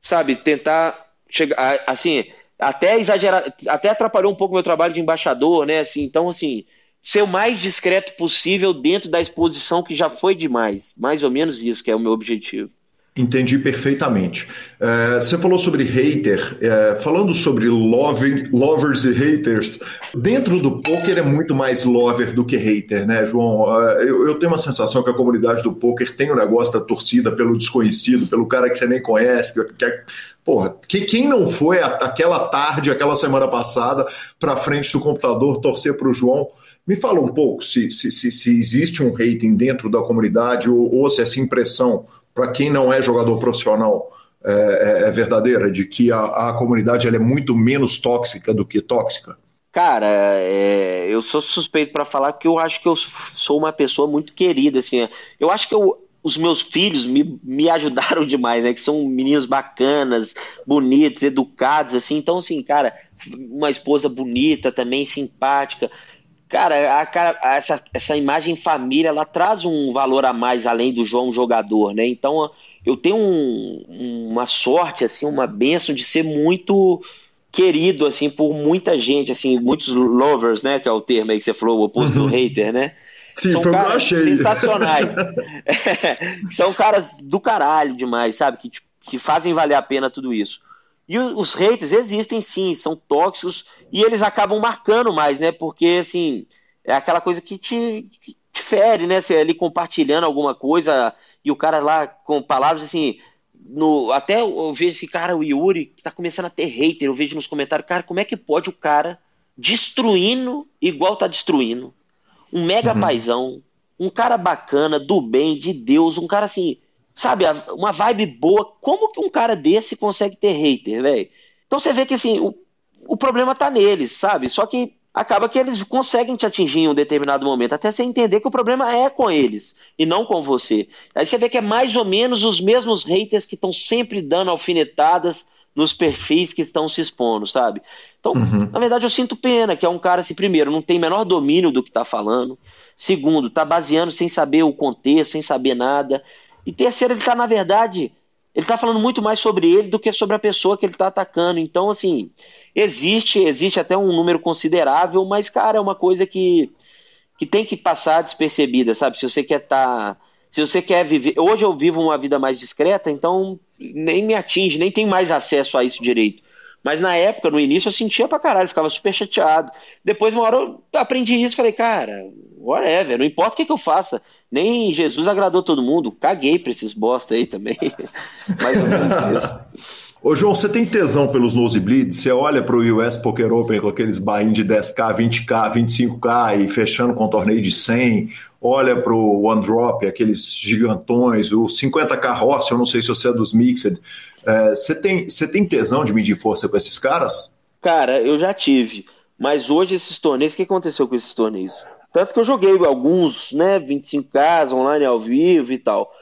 sabe, tentar chegar, assim, até exagerar, até atrapalhou um pouco o meu trabalho de embaixador, né? Assim, então, assim, ser o mais discreto possível dentro da exposição que já foi demais. Mais ou menos isso que é o meu objetivo. Entendi perfeitamente. É, você falou sobre hater, é, falando sobre love, lovers e haters. Dentro do poker é muito mais lover do que hater, né, João? É, eu, eu, tenho uma sensação que a comunidade do poker tem o um negócio da torcida pelo desconhecido, pelo cara que você nem conhece. Que, porra, que, quem não foi a, aquela tarde, aquela semana passada, para frente do computador torcer para o João? Me fala um pouco se, se, se, se, existe um hating dentro da comunidade ou, ou se essa impressão para quem não é jogador profissional, é, é, é verdadeira, de que a, a comunidade é muito menos tóxica do que tóxica? Cara, é, eu sou suspeito para falar porque eu acho que eu sou uma pessoa muito querida, assim. Eu acho que eu, os meus filhos me, me ajudaram demais, né? Que são meninos bacanas, bonitos, educados, assim. Então, assim, cara, uma esposa bonita também, simpática. Cara, a, a, essa, essa imagem família, ela traz um valor a mais além do João jogador, né? Então, eu tenho um, uma sorte, assim, uma benção de ser muito querido, assim, por muita gente, assim, muitos lovers, né? Que é o termo aí que você falou, o oposto uhum. do hater, né? Sim, São caras achei. sensacionais. São caras do caralho demais, sabe? Que, que fazem valer a pena tudo isso. E os haters existem sim, são tóxicos e eles acabam marcando mais, né? Porque, assim, é aquela coisa que te, que te fere, né? Você ali compartilhando alguma coisa e o cara lá com palavras assim. No, até eu vejo esse cara, o Yuri, que tá começando a ter hater. Eu vejo nos comentários, cara, como é que pode o cara destruindo igual tá destruindo? Um mega uhum. paizão, um cara bacana, do bem, de Deus, um cara assim sabe, uma vibe boa. Como que um cara desse consegue ter hater, velho? Então você vê que assim, o, o problema tá neles, sabe? Só que acaba que eles conseguem te atingir em um determinado momento, até você entender que o problema é com eles e não com você. Aí você vê que é mais ou menos os mesmos haters que estão sempre dando alfinetadas nos perfis que estão se expondo, sabe? Então, uhum. na verdade, eu sinto pena que é um cara, assim, primeiro, não tem menor domínio do que está falando, segundo, está baseando sem saber o contexto, sem saber nada, e terceiro, ele está, na verdade, ele está falando muito mais sobre ele do que sobre a pessoa que ele está atacando. Então, assim, existe, existe até um número considerável, mas, cara, é uma coisa que, que tem que passar despercebida, sabe? Se você quer estar. Tá, se você quer viver. Hoje eu vivo uma vida mais discreta, então nem me atinge, nem tem mais acesso a isso direito. Mas na época, no início, eu sentia pra caralho, ficava super chateado. Depois, uma hora, eu aprendi isso falei, cara, whatever, não importa o que, que eu faça. Nem Jesus agradou todo mundo, caguei pra esses bosta aí também. Mais ou menos isso. Ô, João, você tem tesão pelos nosebleeds? Você olha para o US Poker Open com aqueles buy de 10K, 20K, 25K e fechando com um torneio de 100, olha para o One Drop, aqueles gigantões, o 50K Horse, eu não sei se você é dos Mixed. É, você, tem, você tem tesão de medir força com esses caras? Cara, eu já tive. Mas hoje esses torneios, o que aconteceu com esses torneios? Tanto que eu joguei alguns, né, 25K online ao vivo e tal.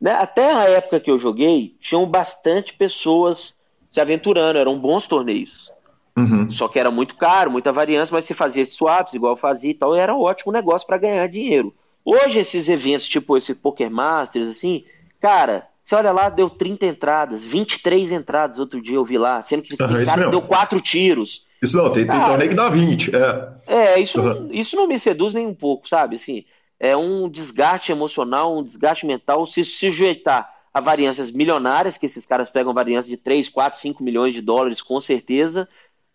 Né? Até a época que eu joguei, tinham bastante pessoas se aventurando, eram bons torneios. Uhum. Só que era muito caro, muita variância, mas se fazia swaps, igual eu fazia e tal, e era um ótimo negócio para ganhar dinheiro. Hoje, esses eventos, tipo esse Poker Masters, assim, cara, você olha lá, deu 30 entradas, 23 entradas outro dia eu vi lá, sendo que uhum, cara deu quatro tiros. Isso não, tem, tem torneio que dá 20. É, é isso, uhum. isso não me seduz nem um pouco, sabe? Assim, é um desgaste emocional, um desgaste mental, se sujeitar a variâncias milionárias, que esses caras pegam variâncias de 3, 4, 5 milhões de dólares com certeza.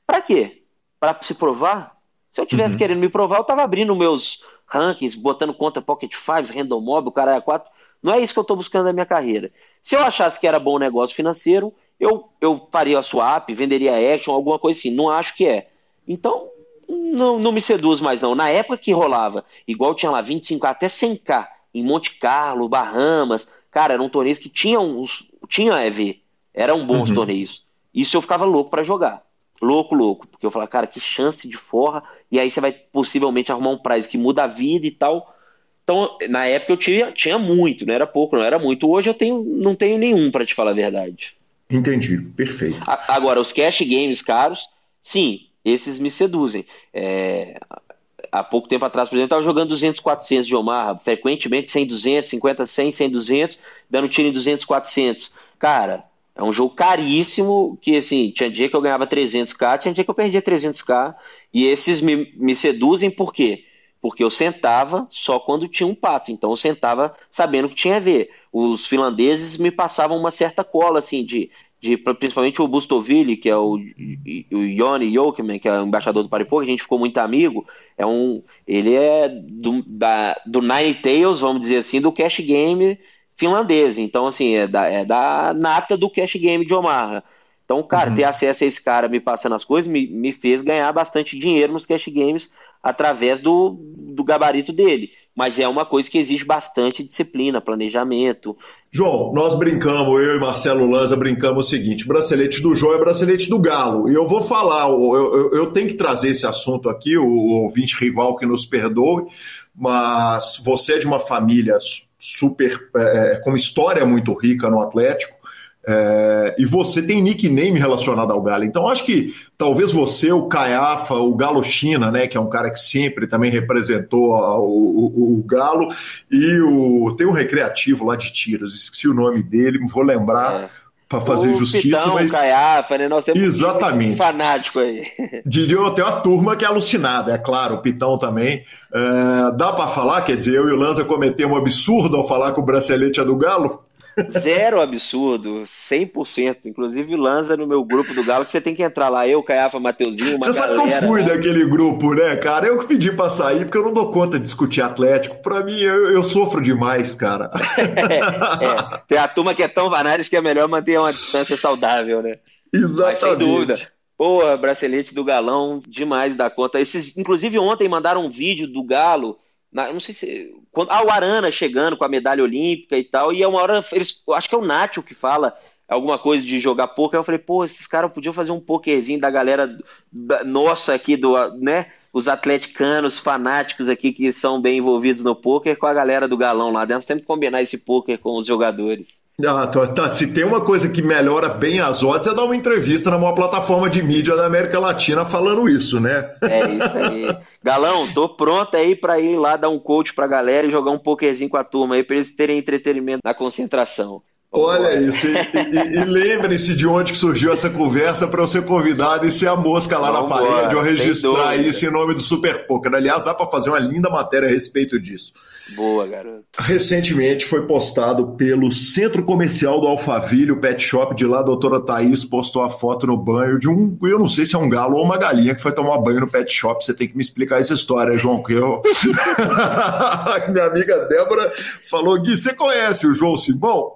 Para quê? Para se provar? Se eu tivesse uhum. querendo me provar, eu tava abrindo meus rankings, botando conta Pocket Fives, Random Mob, o cara é 4. Não é isso que eu estou buscando na minha carreira. Se eu achasse que era bom negócio financeiro, eu, eu faria a swap, venderia action, alguma coisa assim. Não acho que é. Então, não, não me seduz mais, não. Na época que rolava, igual tinha lá 25 até 100k em Monte Carlo, Bahamas, cara, eram torneios que tinham uns, tinha EV, eram bons uhum. torneios. Isso eu ficava louco para jogar. Louco, louco. Porque eu falava, cara, que chance de forra. E aí você vai possivelmente arrumar um prize que muda a vida e tal. Então, na época eu tinha, tinha muito, não era pouco, não era muito. Hoje eu tenho, não tenho nenhum, para te falar a verdade. Entendi, perfeito. Agora, os cash games caros, sim, esses me seduzem. É, há pouco tempo atrás, por exemplo, estava jogando 200, 400 de Omar, frequentemente 100, 200, 50, 100, 100, 200, dando tiro em 200, 400. Cara, é um jogo caríssimo, que assim, tinha dia que eu ganhava 300k, tinha dia que eu perdia 300k, e esses me, me seduzem por quê? Porque eu sentava só quando tinha um pato, então eu sentava sabendo que tinha a ver. Os finlandeses me passavam uma certa cola, assim, de de principalmente o Bustoville, que é o, o Yoni Jokman, que é o embaixador do Paripô, que a gente ficou muito amigo, é um, ele é do, da, do Nine Tails, vamos dizer assim, do cash game finlandês, então assim, é da, é da nata do cash game de Omaha. Então, cara, uhum. ter acesso a esse cara me passando as coisas me, me fez ganhar bastante dinheiro nos cash games através do, do gabarito dele. Mas é uma coisa que exige bastante disciplina, planejamento. João, nós brincamos, eu e Marcelo Lanza brincamos o seguinte: bracelete do João é bracelete do Galo. E eu vou falar, eu, eu, eu tenho que trazer esse assunto aqui, o, ouvinte rival que nos perdoe, mas você é de uma família super, é, com história muito rica no Atlético. É, e você tem nickname relacionado ao Galo. Então, acho que talvez você, o Caiafa, o Galo China, né, que é um cara que sempre também representou o, o, o Galo, e o, tem um recreativo lá de tiros, esqueci o nome dele, vou lembrar. É para fazer o justiça, Pitão, mas Caiafa, né? Nós temos exatamente um fanático aí. Tem uma turma que é alucinada, é claro, o Pitão também. É, dá para falar, quer dizer, eu e o Lanza cometemos um absurdo ao falar que o bracelete é do Galo? Zero absurdo, 100%. Inclusive lança no meu grupo do Galo que você tem que entrar lá. Eu, Caiafa, Mateuzinho, Você sabe que eu fui né? daquele grupo, né, cara? Eu que pedi pra sair porque eu não dou conta de discutir Atlético. Pra mim, eu, eu sofro demais, cara. é, é. Tem a turma que é tão vanários que é melhor manter uma distância saudável, né? Exatamente. Mas, sem dúvida. Pô, bracelete do Galão, demais da conta. Esses, inclusive, ontem mandaram um vídeo do Galo não sei se. Quando, ah, o Arana chegando com a medalha olímpica e tal. E é uma hora. Eles, acho que é o Nacho que fala alguma coisa de jogar poker. Eu falei, pô, esses caras podiam fazer um pokerzinho da galera da, nossa aqui, do, né? Os atleticanos fanáticos aqui que são bem envolvidos no poker com a galera do galão lá dentro. Nós temos que combinar esse poker com os jogadores. Ah, tá, tá, Se tem uma coisa que melhora bem as odds é dar uma entrevista na maior plataforma de mídia da América Latina falando isso, né? É isso aí. Galão, tô pronto aí para ir lá dar um coach pra galera e jogar um pokerzinho com a turma aí pra eles terem entretenimento na concentração. Olha isso, e, e, e lembre-se de onde que surgiu essa conversa para eu ser convidado e ser a mosca lá Vamos na parede, ou registrar isso em nome do Super Poker. Aliás, dá para fazer uma linda matéria a respeito disso. Boa, garoto. Recentemente foi postado pelo Centro Comercial do Alphaville, o pet shop de lá, a doutora Thaís postou a foto no banho de um, eu não sei se é um galo ou uma galinha que foi tomar banho no pet shop. Você tem que me explicar essa história, João, que eu... Minha amiga Débora falou, Gui, você conhece o João Simão?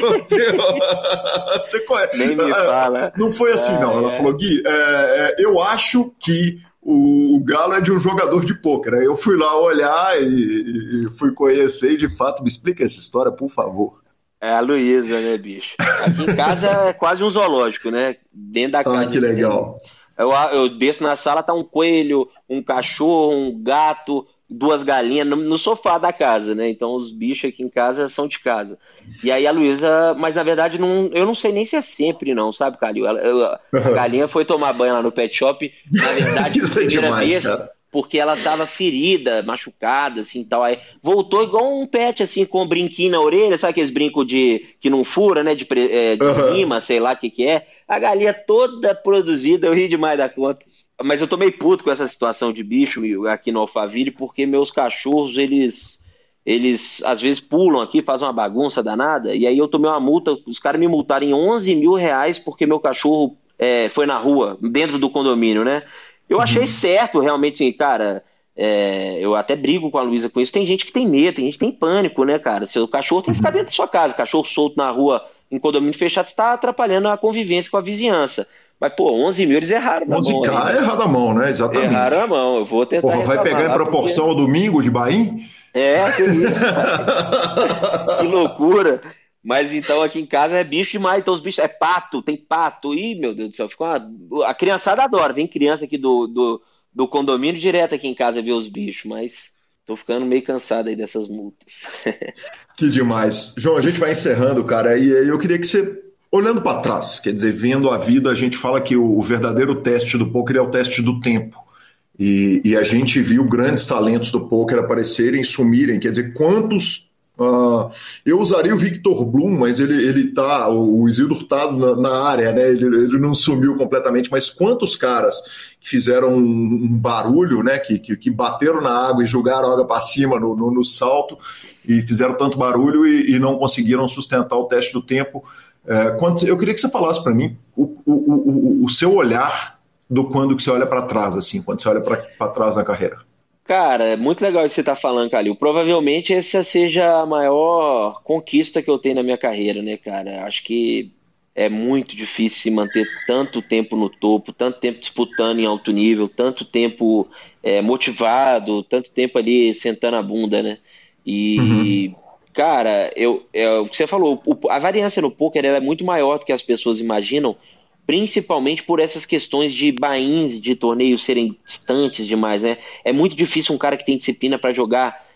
Você, você conhece? Nem me fala. Não foi assim, ah, não. Ela é. falou, Gui, é, é, eu acho que o, Galo é de um jogador de pôquer. Eu fui lá olhar e, e, fui conhecer e de fato me explica essa história, por favor. É a Luísa, né, bicho? Aqui em casa é quase um zoológico, né? Dentro da ah, casa. Ah, que legal. Eu, eu desço na sala, tá um coelho, um cachorro, um gato, duas galinhas no, no, sofá da casa, né? Então os bichos aqui em casa são de casa. E aí a Luísa, mas na verdade não, eu não sei nem se é sempre não, sabe, Calil? Ela, eu, a galinha foi tomar banho lá no pet shop, na verdade, Isso é primeira demais, vez, cara. porque ela tava ferida, machucada, assim, tal. Aí voltou igual um pet, assim, com um brinquinho na orelha, sabe aqueles brincos de que não fura, né? De, é, de uhum. rima, sei lá o que que é. A galinha toda produzida, eu ri demais da conta. Mas eu tô meio puto com essa situação de bicho aqui no Alphaville, porque meus cachorros, eles eles às vezes pulam aqui, fazem uma bagunça danada, e aí eu tomei uma multa, os caras me multaram em 11 mil reais porque meu cachorro é, foi na rua, dentro do condomínio, né? Eu achei uhum. certo, realmente, assim, cara, é, eu até brigo com a Luísa com isso. Tem gente que tem medo, tem gente que tem pânico, né, cara? Seu cachorro tem que ficar uhum. dentro da sua casa, cachorro solto na rua, em condomínio fechado, está atrapalhando a convivência com a vizinhança. Mas, pô, 11 mil eles erraram na 11K mão. 11K é errado a mão, né? Exatamente. Erraram a mão. Eu vou tentar. Porra, vai pegar em proporção porque... ao domingo de Bahia? É, que isso. que loucura. Mas então aqui em casa é bicho demais. Então os bichos. É pato, tem pato. Ih, meu Deus do céu. Fica uma... A criançada adora. Vem criança aqui do, do, do condomínio direto aqui em casa ver os bichos. Mas tô ficando meio cansado aí dessas multas. que demais. João, a gente vai encerrando, cara. E eu queria que você Olhando para trás, quer dizer, vendo a vida, a gente fala que o, verdadeiro teste do poker é o teste do tempo. E, e, a gente viu grandes talentos do poker aparecerem, sumirem. Quer dizer, quantos. Uh, eu usaria o Victor Bloom, mas ele, ele tá. O Isildur tá na, na área, né? Ele, ele não sumiu completamente, mas quantos caras que fizeram um, um barulho, né? Que, que, que, bateram na água e jogaram água para cima no, no, no, salto e fizeram tanto barulho e, e não conseguiram sustentar o teste do tempo. É, quando, eu queria que você falasse para mim o, o, o, o, seu olhar do quando que você olha para trás, assim, quando você olha para trás na carreira. Cara, é muito legal isso que você está falando, Calil. Provavelmente essa seja a maior conquista que eu tenho na minha carreira, né, cara? Acho que é muito difícil se manter tanto tempo no topo, tanto tempo disputando em alto nível, tanto tempo é, motivado, tanto tempo ali sentando a bunda, né? E uhum. Cara, eu, é, o que você falou, o, a variância no poker é muito maior do que as pessoas imaginam, principalmente por essas questões de bains de torneios serem distantes demais, né? É muito difícil um cara que tem disciplina para jogar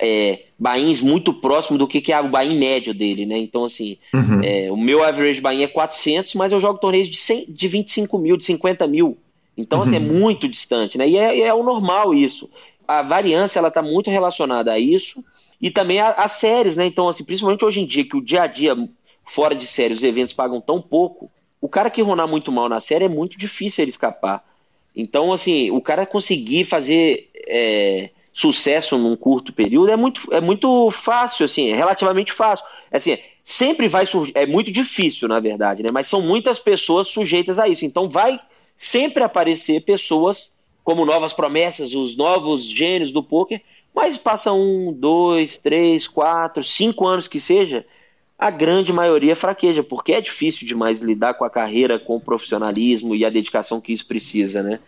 é, bains muito próximo do que, que é o bain médio dele, né? Então, assim, uhum. é, o meu average bain é 400, mas eu jogo torneios de, 100, de 25 mil, de 50 mil. Então, uhum. assim, é uhum. muito distante, né? E é, é o normal isso. A variância, ela tá muito relacionada a isso e também as séries, né? Então, assim, principalmente hoje em dia, que o dia a dia, fora de série, os eventos pagam tão pouco, o cara que ronar muito mal na série é muito difícil ele escapar. Então, assim, o cara conseguir fazer é, sucesso num curto período é muito, é muito fácil, assim, é relativamente fácil. Assim, sempre vai surgir, é muito difícil, na verdade, né? Mas são muitas pessoas sujeitas a isso. Então, vai sempre aparecer pessoas como novas promessas, os novos gênios do poker, mas passa um, dois, três, quatro, cinco anos que seja, a grande maioria fraqueja, porque é difícil demais lidar com a carreira, com o profissionalismo e a dedicação que isso precisa, né?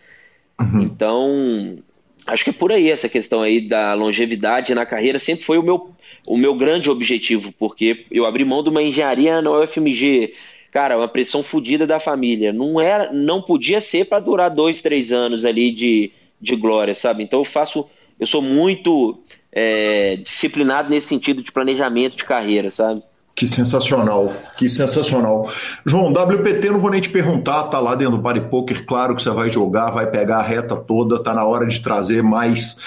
Uhum. Então, acho que é por aí essa questão aí da longevidade na carreira sempre foi o meu, o meu grande objetivo, porque eu abri mão de uma engenharia na UFMG, cara, uma pressão fodida da família. Não era, não podia ser para durar dois, três anos ali de, de glória, sabe? Então eu faço eu sou muito é, disciplinado nesse sentido de planejamento de carreira, sabe? Que sensacional, que sensacional. João, WPT não vou nem te perguntar, tá lá dentro do Party Poker, claro que você vai jogar, vai pegar a reta toda, tá na hora de trazer mais,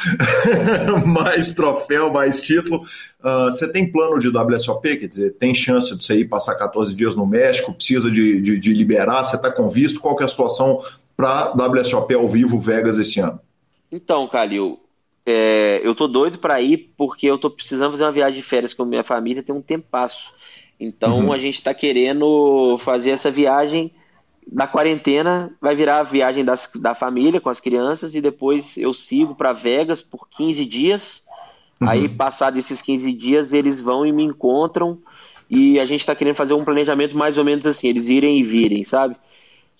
mais troféu, mais título. Uh, você tem plano de WSOP, quer dizer, tem chance de você ir passar 14 dias no México, precisa de, de, de liberar, você está com visto, qual que é a situação para WSOP ao vivo Vegas esse ano? Então, Calil, é, eu tô doido para ir porque eu tô precisando fazer uma viagem de férias com minha família tem um tempo passo. Então uhum. a gente está querendo fazer essa viagem da quarentena, vai virar a viagem das, da família com as crianças e depois eu sigo para Vegas por 15 dias. Uhum. Aí, passado esses 15 dias, eles vão e me encontram e a gente está querendo fazer um planejamento mais ou menos assim, eles irem e virem, sabe?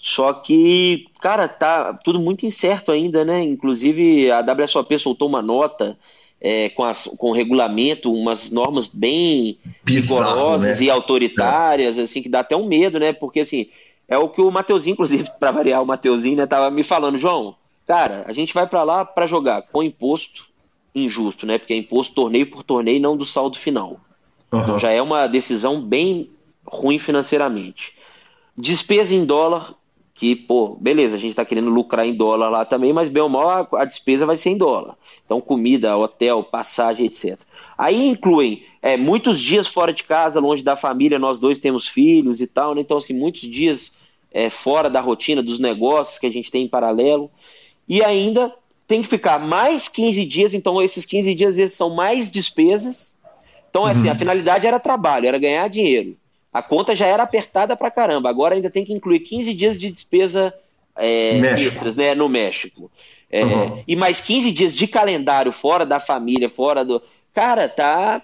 Só que, cara, tá tudo muito incerto ainda, né? Inclusive a WSOP soltou uma nota é, com, as, com o regulamento, umas normas bem Bizarro, rigorosas né? e autoritárias, é. assim, que dá até um medo, né? Porque, assim, é o que o Mateuzinho, inclusive, para variar, o Mateuzinho, né, tava me falando, João, cara, a gente vai para lá para jogar com imposto injusto, né? Porque é imposto torneio por torneio, não do saldo final. Uhum. Então já é uma decisão bem ruim financeiramente. Despesa em dólar, que, pô, beleza, a gente está querendo lucrar em dólar lá também, mas bem ou mal a, a, despesa vai ser em dólar. Então, comida, hotel, passagem, etc. Aí incluem é, muitos dias fora de casa, longe da família, nós dois temos filhos e tal, né? Então, assim, muitos dias é, fora da rotina, dos negócios que a gente tem em paralelo. E ainda tem que ficar mais 15 dias, então esses 15 dias esses são mais despesas. Então, assim, uhum. a finalidade era trabalho, era ganhar dinheiro. A conta já era apertada pra caramba. Agora ainda tem que incluir 15 dias de despesa é, extras né, no México. É, uhum. E mais 15 dias de calendário fora da família, fora do. Cara, tá.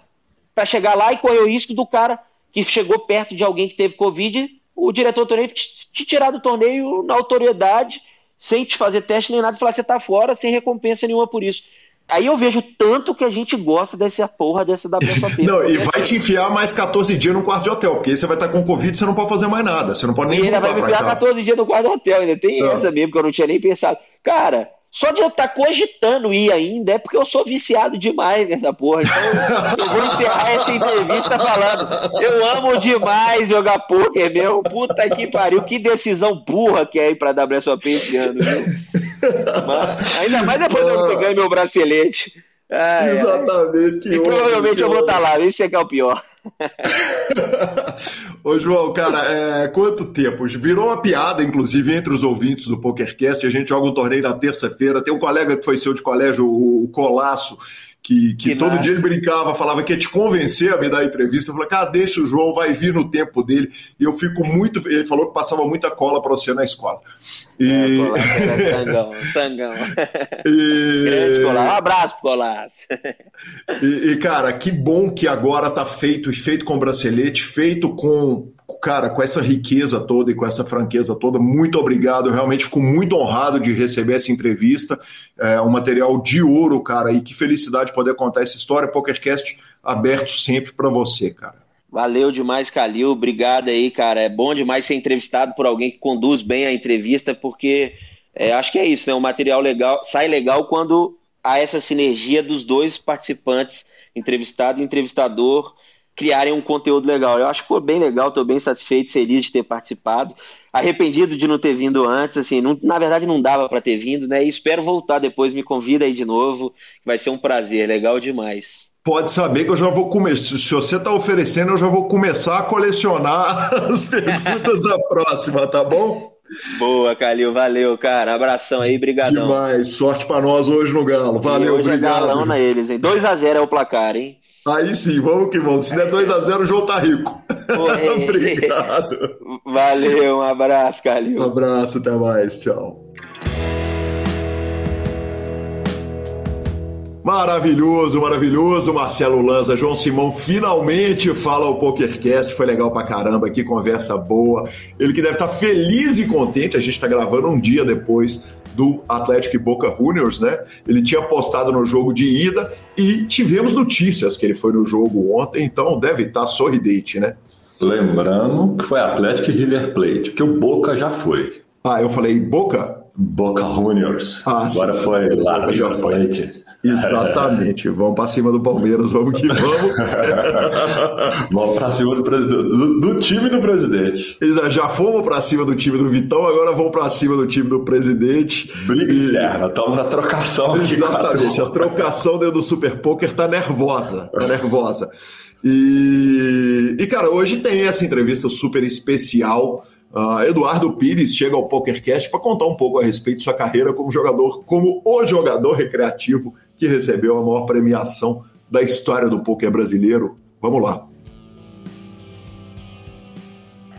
Pra chegar lá e correr o risco do cara que chegou perto de alguém que teve Covid, o diretor do torneio te, te tirar do torneio na autoridade, sem te fazer teste nem nada, e falar você tá fora, sem recompensa nenhuma por isso. Aí eu vejo tanto que a gente gosta dessa porra dessa WSOP. não, e vai te enfiar mais 14 dias no quarto de hotel, porque aí você vai estar com Covid e você não pode fazer mais nada. Você não pode nem E ainda vai me enfiar 14 dias no quarto de hotel, ainda tem é. essa mesmo, que eu não tinha nem pensado. Cara, só de eu estar cogitando ir ainda é porque eu sou viciado demais nessa porra. Então eu vou encerrar essa entrevista falando. Eu amo demais jogar poker, meu. Puta que pariu. Que decisão burra que é ir pra WSOP esse ano, viu? Mas, ainda mais depois de eu pegar meu bracelete. Exatamente. E provavelmente eu vou estar tá lá, isso é que é o pior. Ô João, cara, é, quanto tempo? Virou uma piada, inclusive, entre os ouvintes do PokerCast. A gente joga um torneio na terça-feira. Tem um colega que foi seu de colégio, o Colasso, que, que, que todo dia ele brincava, falava que ia te convencer a me dar entrevista. Eu falei, cara, deixa o João, vai vir no tempo dele. E eu fico muito. Ele falou que passava muita cola para você na escola. E... É, sangão, sangão. E... Grande Colasso. Um abraço pro Colasso. E, e, cara, que bom que agora tá feito, e feito com bracelete, feito com cara, com essa riqueza toda e com essa franqueza toda, muito obrigado. Eu realmente fico muito honrado de receber essa entrevista. É um material de ouro, cara, e que felicidade poder contar essa história. PokerCast aberto sempre para você, cara. Valeu demais, Calil. Obrigado aí, cara. É bom demais ser entrevistado por alguém que conduz bem a entrevista, porque é, acho que é isso, né? Um material legal sai legal quando há essa sinergia dos dois participantes, entrevistado e entrevistador, criarem um conteúdo legal. Eu acho que foi bem legal, estou bem satisfeito, feliz de ter participado. Arrependido de não ter vindo antes, assim, não, na verdade não dava para ter vindo, né? E espero voltar depois, me convida aí de novo, vai ser um prazer, legal demais. Pode saber que eu já vou começar. Se você está oferecendo, eu já vou começar a colecionar as perguntas da próxima, tá bom? Boa, Calil, valeu, cara. Abração aí, brigadão. Demais, sorte para nós hoje no Galo. Valeu, e hoje é obrigado. É galão na eles, hein? 2 a 0 é o placar, hein? Aí sim, vamos que vamos. Se der 2x0, o João tá rico. Obrigado. Valeu, um abraço, Calil. Um abraço, até mais. Tchau. Maravilhoso, maravilhoso, Marcelo Lanza. João Simão finalmente fala o PokerCast. Foi legal pra caramba aqui, conversa boa. Ele que deve estar feliz e contente. A gente está gravando um dia depois do Atlético e Boca Juniors, né? Ele tinha apostado no jogo de ida e tivemos notícias que ele foi no jogo ontem, então deve estar sorridente, né? Lembrando que foi Atlético e River Plate, que o Boca já foi. Ah, eu falei Boca? Boca Juniors. Ah, Agora sim, foi lá, já Plate. Exatamente. Vamos para cima do Palmeiras, vamos que vamos. vamos para cima do, do, do, time do presidente. Já fomos para cima do time do Vitão, agora vamos para cima do time do presidente. Briga e... interna, estamos na trocação. Aqui, Exatamente, a trocação dentro do Super Poker tá nervosa, tá nervosa. E, e cara, hoje tem essa entrevista super especial Uh, Eduardo Pires chega ao PokerCast para contar um pouco a respeito de sua carreira como jogador, como o jogador recreativo que recebeu a maior premiação da história do poker brasileiro. Vamos lá.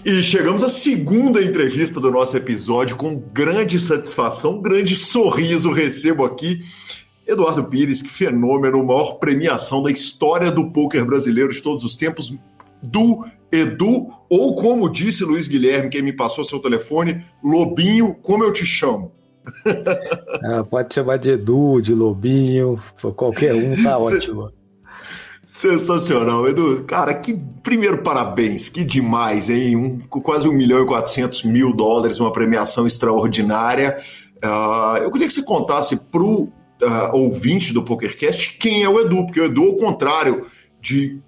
E chegamos à segunda entrevista do nosso episódio com grande satisfação, grande sorriso recebo aqui Eduardo Pires, que fenômeno, maior premiação da história do poker brasileiro de todos os tempos, do Edu, ou como disse Luiz Guilherme, quem me passou seu telefone, Lobinho, como eu te chamo? Ah, pode chamar de Edu, de Lobinho, qualquer um, tá ótimo. Sensacional, Edu. Cara, que primeiro parabéns, que demais, hein? Um, quase um milhão e quatrocentos mil dólares, uma premiação extraordinária. Uh, eu queria que você contasse para o uh, ouvinte do PokerCast quem é o Edu, porque o Edu, ao contrário de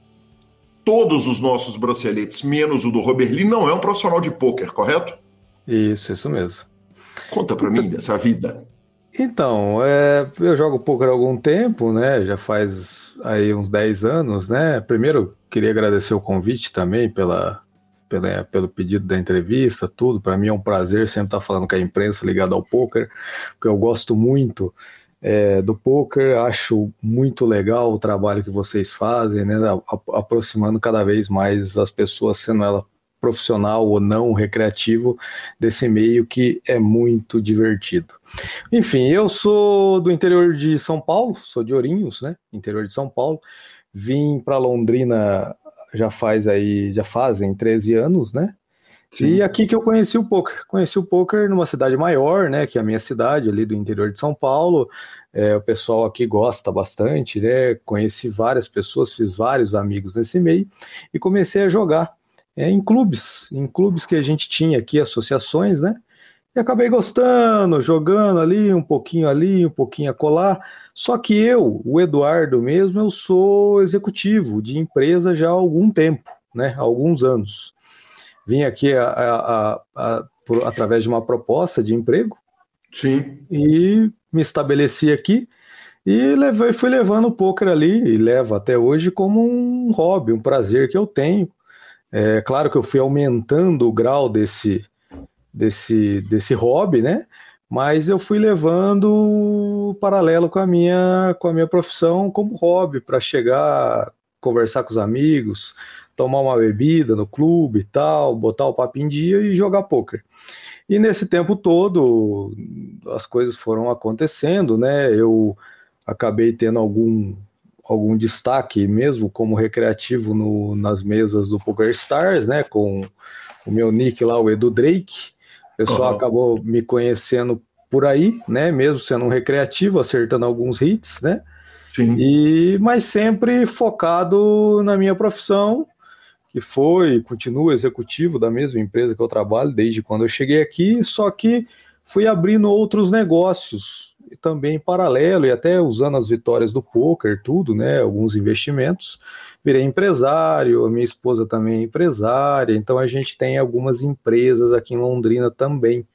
todos os nossos braceletes, menos o do Robert Lee, não é um profissional de pôquer, correto? Isso, isso mesmo. Conta para mim dessa vida. Então, é, eu jogo poker há algum tempo, né? Já faz aí uns 10 anos, né? Primeiro, queria agradecer o convite também pela, pela, pelo pedido da entrevista, tudo. Para mim é um prazer sempre estar falando com a imprensa ligada ao poker, porque eu gosto muito é, do poker. Acho muito legal o trabalho que vocês fazem, né? Aproximando cada vez mais as pessoas, sendo ela profissional ou não recreativo desse meio que é muito divertido. Enfim, eu sou do interior de São Paulo, sou de Ourinhos, né? Interior de São Paulo. Vim para Londrina já faz aí, já fazem 13 anos, né? Sim. E aqui que eu conheci o poker. Conheci o poker numa cidade maior, né? Que é a minha cidade, ali do interior de São Paulo. É, o pessoal aqui gosta bastante, né? Conheci várias pessoas, fiz vários amigos nesse meio e comecei a jogar é, em clubes, em clubes que a gente tinha aqui, associações, né? E acabei gostando, jogando ali, um pouquinho ali, um pouquinho a colar. Só que eu, o Eduardo mesmo, eu sou executivo de empresa já há algum tempo, né? Há alguns anos. Vim aqui a, a, a, por, através de uma proposta de emprego. Sim. E me estabeleci aqui e levei, fui levando o poker ali e levo até hoje como um hobby, um prazer que eu tenho. É claro que eu fui aumentando o grau desse, desse, desse hobby, né? Mas eu fui levando paralelo com a minha, com a minha profissão como hobby para chegar, conversar com os amigos, tomar uma bebida no clube e tal, botar o papo em dia e jogar poker. E nesse tempo todo as coisas foram acontecendo, né? Eu acabei tendo algum algum destaque mesmo como recreativo no, nas mesas do Poker Stars, né? Com o meu nick lá, o Edu Drake. O pessoal uhum. acabou me conhecendo por aí, né? Mesmo sendo um recreativo, acertando alguns hits, né? Sim. E, mas sempre focado na minha profissão que foi continua executivo da mesma empresa que eu trabalho desde quando eu cheguei aqui, só que fui abrindo outros negócios também em paralelo e até usando as vitórias do poker, tudo, né, alguns investimentos. Virei empresário, a minha esposa também é empresária, então a gente tem algumas empresas aqui em Londrina também,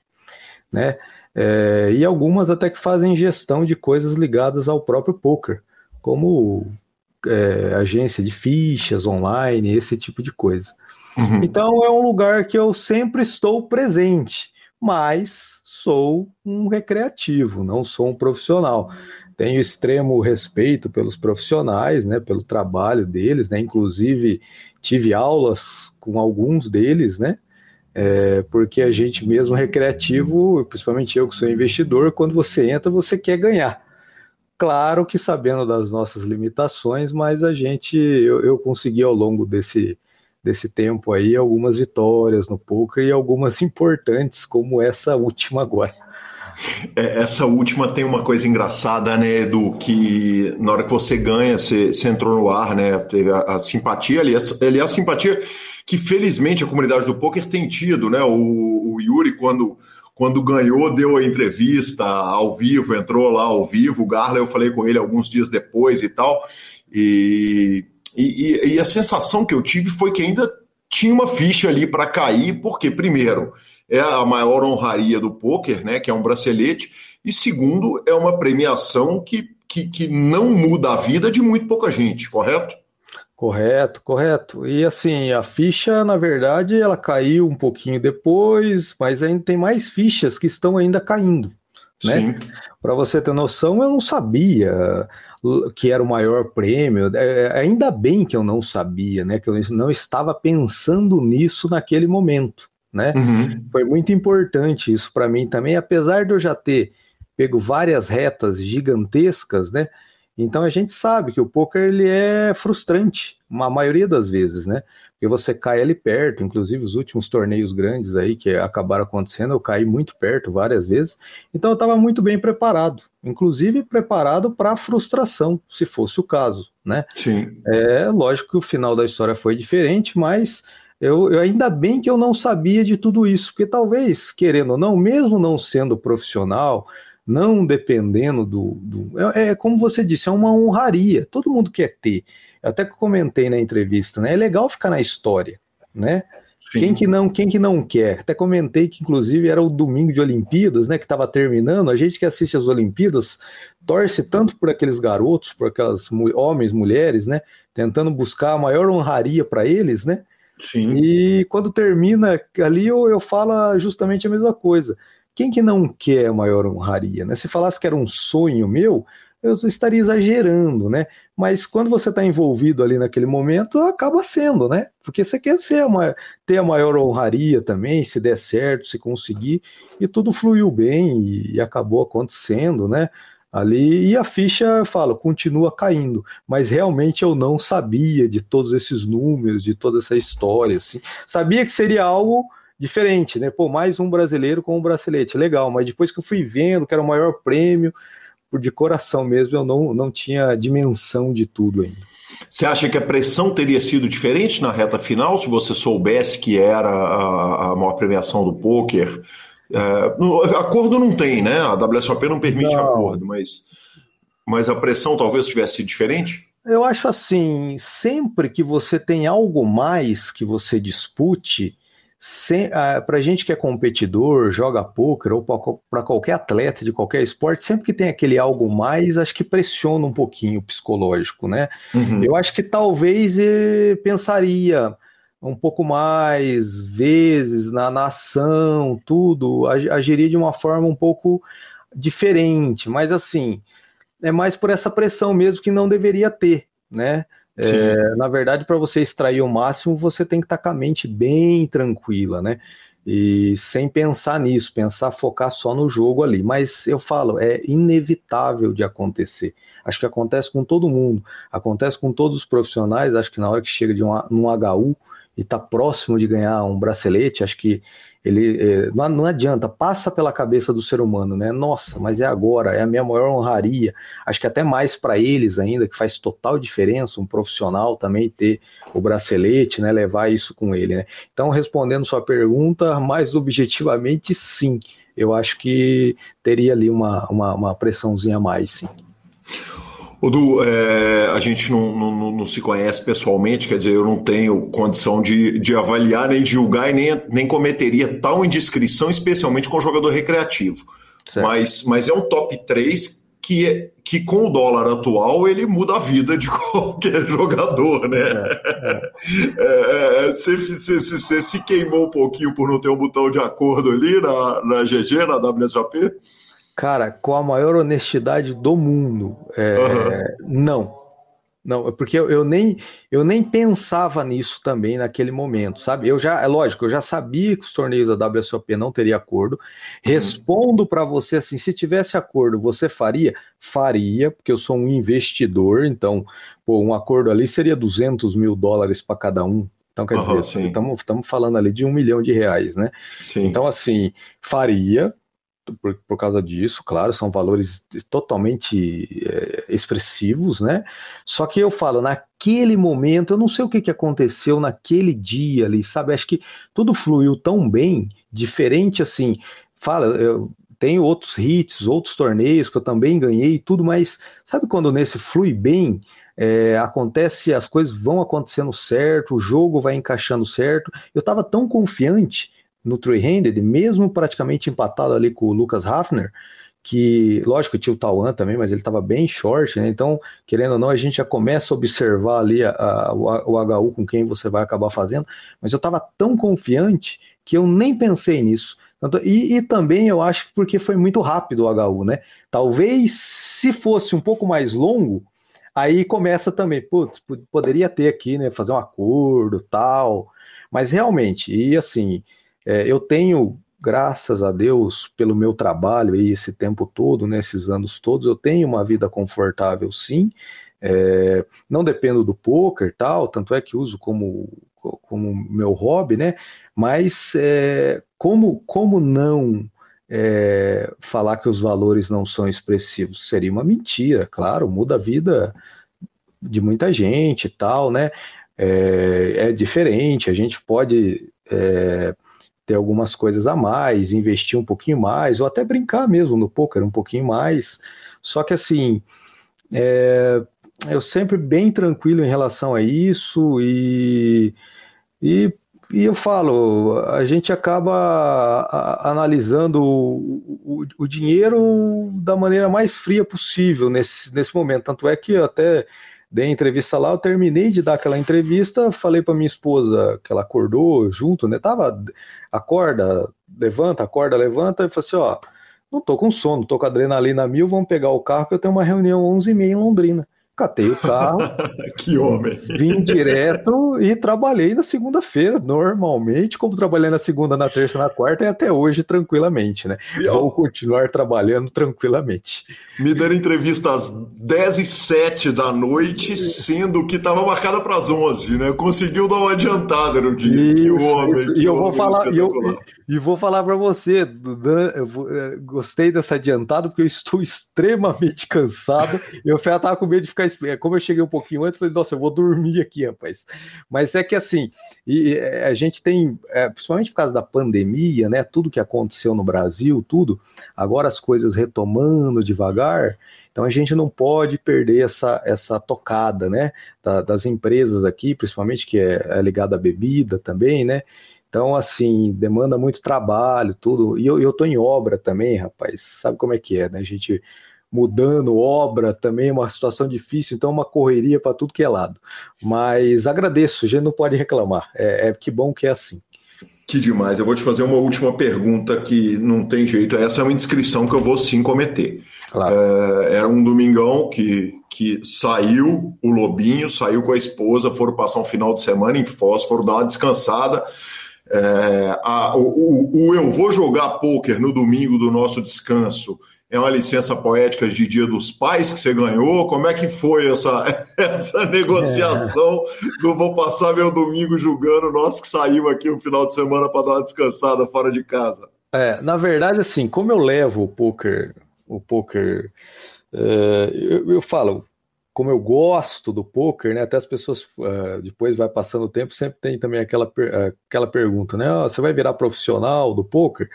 né? É, e algumas até que fazem gestão de coisas ligadas ao próprio poker, como é, agência de fichas online, esse tipo de coisa. Uhum. Então é um lugar que eu sempre estou presente, mas sou um recreativo, não sou um profissional. Tenho extremo respeito pelos profissionais, né, pelo trabalho deles, né, inclusive tive aulas com alguns deles, né, é, porque a gente mesmo recreativo, principalmente eu que sou investidor, quando você entra, você quer ganhar. Claro que sabendo das nossas limitações, mas a gente, eu, eu consegui ao longo desse, desse tempo aí algumas vitórias no poker e algumas importantes, como essa última agora. É, essa última tem uma coisa engraçada, né, Edu, que na hora que você ganha, você, você entrou no ar, né, teve a, a simpatia ali, ali a simpatia que felizmente a comunidade do poker tem tido, né, o, o Yuri quando quando ganhou, deu a entrevista ao vivo, entrou lá ao vivo. O Garla, eu falei com ele alguns dias depois e tal. E, e, e a sensação que eu tive foi que ainda tinha uma ficha ali para cair, porque, primeiro, é a maior honraria do poker, né? Que é um bracelete, e segundo, é uma premiação que, que, que não muda a vida de muito pouca gente, correto? Correto, correto. E assim, a ficha, na verdade, ela caiu um pouquinho depois, mas ainda tem mais fichas que estão ainda caindo, né? Para você ter noção, eu não sabia que era o maior prêmio. É, ainda bem que eu não sabia, né? Que eu não estava pensando nisso naquele momento, né? Uhum. Foi muito importante isso para mim também, apesar de eu já ter pego várias retas gigantescas, né? Então a gente sabe que o poker ele é frustrante, a maioria das vezes, né? Porque você cai ali perto, inclusive os últimos torneios grandes aí que acabaram acontecendo, eu caí muito perto várias vezes. Então eu estava muito bem preparado, inclusive preparado para a frustração, se fosse o caso, né? Sim. É lógico que o final da história foi diferente, mas eu, eu, ainda bem que eu não sabia de tudo isso, porque talvez, querendo ou não, mesmo não sendo profissional, não dependendo do. do é, é, como você disse, é uma honraria. Todo mundo quer ter. Eu até comentei na entrevista, né? É legal ficar na história, né? Quem que não, quem que não quer? Até comentei que inclusive era o domingo de Olimpíadas, né, que estava terminando. A gente que assiste as Olimpíadas torce tanto por aqueles garotos, por aquelas homens, mulheres, né, tentando buscar a maior honraria para eles, né? Sim. E quando termina ali eu, eu falo justamente a mesma coisa. Quem que não quer maior honraria, né? Se falasse que era um sonho meu, eu estaria exagerando, né? Mas quando você está envolvido ali naquele momento, acaba sendo, né? Porque você quer ser ter a maior honraria também, se der certo, se conseguir, e tudo fluiu bem e, e acabou acontecendo, né? ali e a ficha, eu falo, continua caindo, mas realmente eu não sabia de todos esses números, de toda essa história, assim. Sabia que seria algo diferente, né? Pô, mais um brasileiro com um bracelete, legal, mas depois que eu fui vendo que era o maior prêmio, de coração mesmo, eu não, não tinha dimensão de tudo ainda. Você acha que a pressão teria sido diferente na reta final se você soubesse que era a, a maior premiação do poker? É, acordo não tem, né? A WSOP não permite não. acordo, mas, mas a pressão talvez tivesse sido diferente? Eu acho assim, sempre que você tem algo mais que você dispute, para gente que é competidor, joga poker ou para qualquer atleta de qualquer esporte, sempre que tem aquele algo mais, acho que pressiona um pouquinho o psicológico, né? Uhum. Eu acho que talvez pensaria um pouco mais vezes na, nação, tudo, agiria de uma forma um pouco diferente, mas assim, é mais por essa pressão mesmo que não deveria ter, né? É, na verdade, para você extrair o máximo, você tem que estar tá com a mente bem tranquila, né? E sem pensar nisso, pensar, focar só no jogo ali. Mas eu falo, é inevitável de acontecer. Acho que acontece com todo mundo, acontece com todos os profissionais. Acho que na hora que chega de um, num HU e está próximo de ganhar um bracelete, acho que ele é, não, não, adianta, passa pela cabeça do ser humano, né? Nossa, mas é agora, é a minha maior honraria. Acho que até mais para eles ainda, que faz total diferença, um profissional também ter o bracelete, né? Levar isso com ele, né? Então, respondendo sua pergunta, mais objetivamente, sim. Eu acho que teria ali uma, uma, uma pressãozinha a mais, sim. Du, é, a gente não, não, não, se conhece pessoalmente, quer dizer, eu não tenho condição de, de avaliar, nem de julgar e nem, nem cometeria tal indiscrição, especialmente com jogador recreativo. Mas, mas é um top 3 que, é, que com o dólar atual ele muda a vida de qualquer jogador, né? Você é, é, se queimou um pouquinho por não ter um botão de acordo ali na, na GG, na WSOP? Cara, com a maior honestidade do mundo, é, uhum. não. Não, porque eu, eu, nem, eu nem pensava nisso também naquele momento, sabe? Eu já, é lógico, eu já sabia que os torneios da WSOP não teria acordo. Respondo uhum. para você assim, se tivesse acordo, você faria? Faria, porque eu sou um investidor, então, pô, um acordo ali seria 200 mil dólares para cada um. Então, quer uhum, dizer, estamos falando ali de um milhão de reais, né? Sim. Então, assim, faria, por, por causa disso, claro, são valores totalmente é, expressivos, né? Só que eu falo, naquele momento, eu não sei o que, que aconteceu naquele dia ali, sabe? Acho que tudo fluiu tão bem, diferente assim. fala, eu tenho outros hits, outros torneios que eu também ganhei, tudo, mas sabe quando nesse flui bem, é, acontece, as coisas vão acontecendo certo, o jogo vai encaixando certo. Eu estava tão confiante no three-handed, mesmo praticamente empatado ali com o Lucas Hafner, que, lógico, tinha o Tauan também, mas ele estava bem short, né? Então, querendo ou não, a gente já começa a observar ali a, a, o, o HU com quem você vai acabar fazendo, mas eu estava tão confiante que eu nem pensei nisso. E, e, também eu acho que porque foi muito rápido o HU, né? Talvez se fosse um pouco mais longo, aí começa também, putz, poderia ter aqui, né? Fazer um acordo tal. Mas realmente, e assim, é, eu tenho, graças a Deus, pelo meu trabalho aí esse tempo todo, nesses né, anos todos, eu tenho uma vida confortável sim. É, não dependo do poker tal, tanto é que uso como como meu hobby, né? Mas é, como, como não é, falar que os valores não são expressivos? Seria uma mentira, claro, muda a vida de muita gente e tal, né? É, é diferente, a gente pode é, ter algumas coisas a mais, investir um pouquinho mais, ou até brincar mesmo no poker um pouquinho mais. Só que assim, é, eu sempre bem tranquilo em relação a isso e, e, e eu falo, a gente acaba analisando o, o, o, dinheiro da maneira mais fria possível nesse, nesse momento. Tanto é que até dei a entrevista lá, eu terminei de dar aquela entrevista, falei para minha esposa que ela acordou junto, né? Tava, acorda, levanta, acorda, levanta, e falei assim, ó, não tô com sono, tô com adrenalina mil, vamos pegar o carro que eu tenho uma reunião 11h30 em Londrina. Catei o carro. que homem! Vim direto e trabalhei na segunda-feira, normalmente, como trabalhei na segunda, na terça, na quarta e até hoje tranquilamente, né? E, Vou continuar trabalhando tranquilamente. Me deram entrevista às 10 e 7 da noite, sendo que estava marcada para as 11, né? Conseguiu dar uma adiantada no dia. Isso, que homem! Isso. Que e eu vou falar, e, eu, e, vou falar para você, Dudan, eu vou, eu gostei dessa adiantada porque eu estou extremamente cansado. Eu já estava com medo de ficar ficar. Como eu cheguei um pouquinho antes, falei, nossa, eu vou dormir aqui, rapaz. Mas é que assim, e, é, a gente tem, é, principalmente por causa da pandemia, né? Tudo que aconteceu no Brasil, tudo, agora as coisas retomando devagar. Então a gente não pode perder essa, essa tocada, né? Da, das empresas aqui, principalmente que é, é ligada à bebida também, né? Então, assim, demanda muito trabalho, tudo. E eu, tô em obra também, rapaz. Sabe como é que é, né? A gente mudando obra também, uma situação difícil, então uma correria para tudo que é lado. Mas agradeço, a gente não pode reclamar. É, é, que bom que é assim. Que demais. Eu vou te fazer uma última pergunta que não tem jeito. Essa é uma inscrição que eu vou sim cometer. Claro. É, era um domingão que, que saiu o Lobinho, saiu com a esposa, foram passar um final de semana em Foz, foram dar uma descansada. É, a, o, o, o eu vou jogar pôquer no domingo do nosso descanso é uma licença poética de Dia dos Pais que você ganhou? Como é que foi essa, essa negociação é. do vou passar meu domingo julgando nós que saímos aqui no final de semana para dar uma descansada fora de casa? É, na verdade, assim, como eu levo o poker, o poker, uh, eu, eu, falo, como eu gosto do poker, né? Até as pessoas uh, depois vai passando o tempo, sempre tem também aquela, aquela pergunta, né? Oh, você vai virar profissional do poker?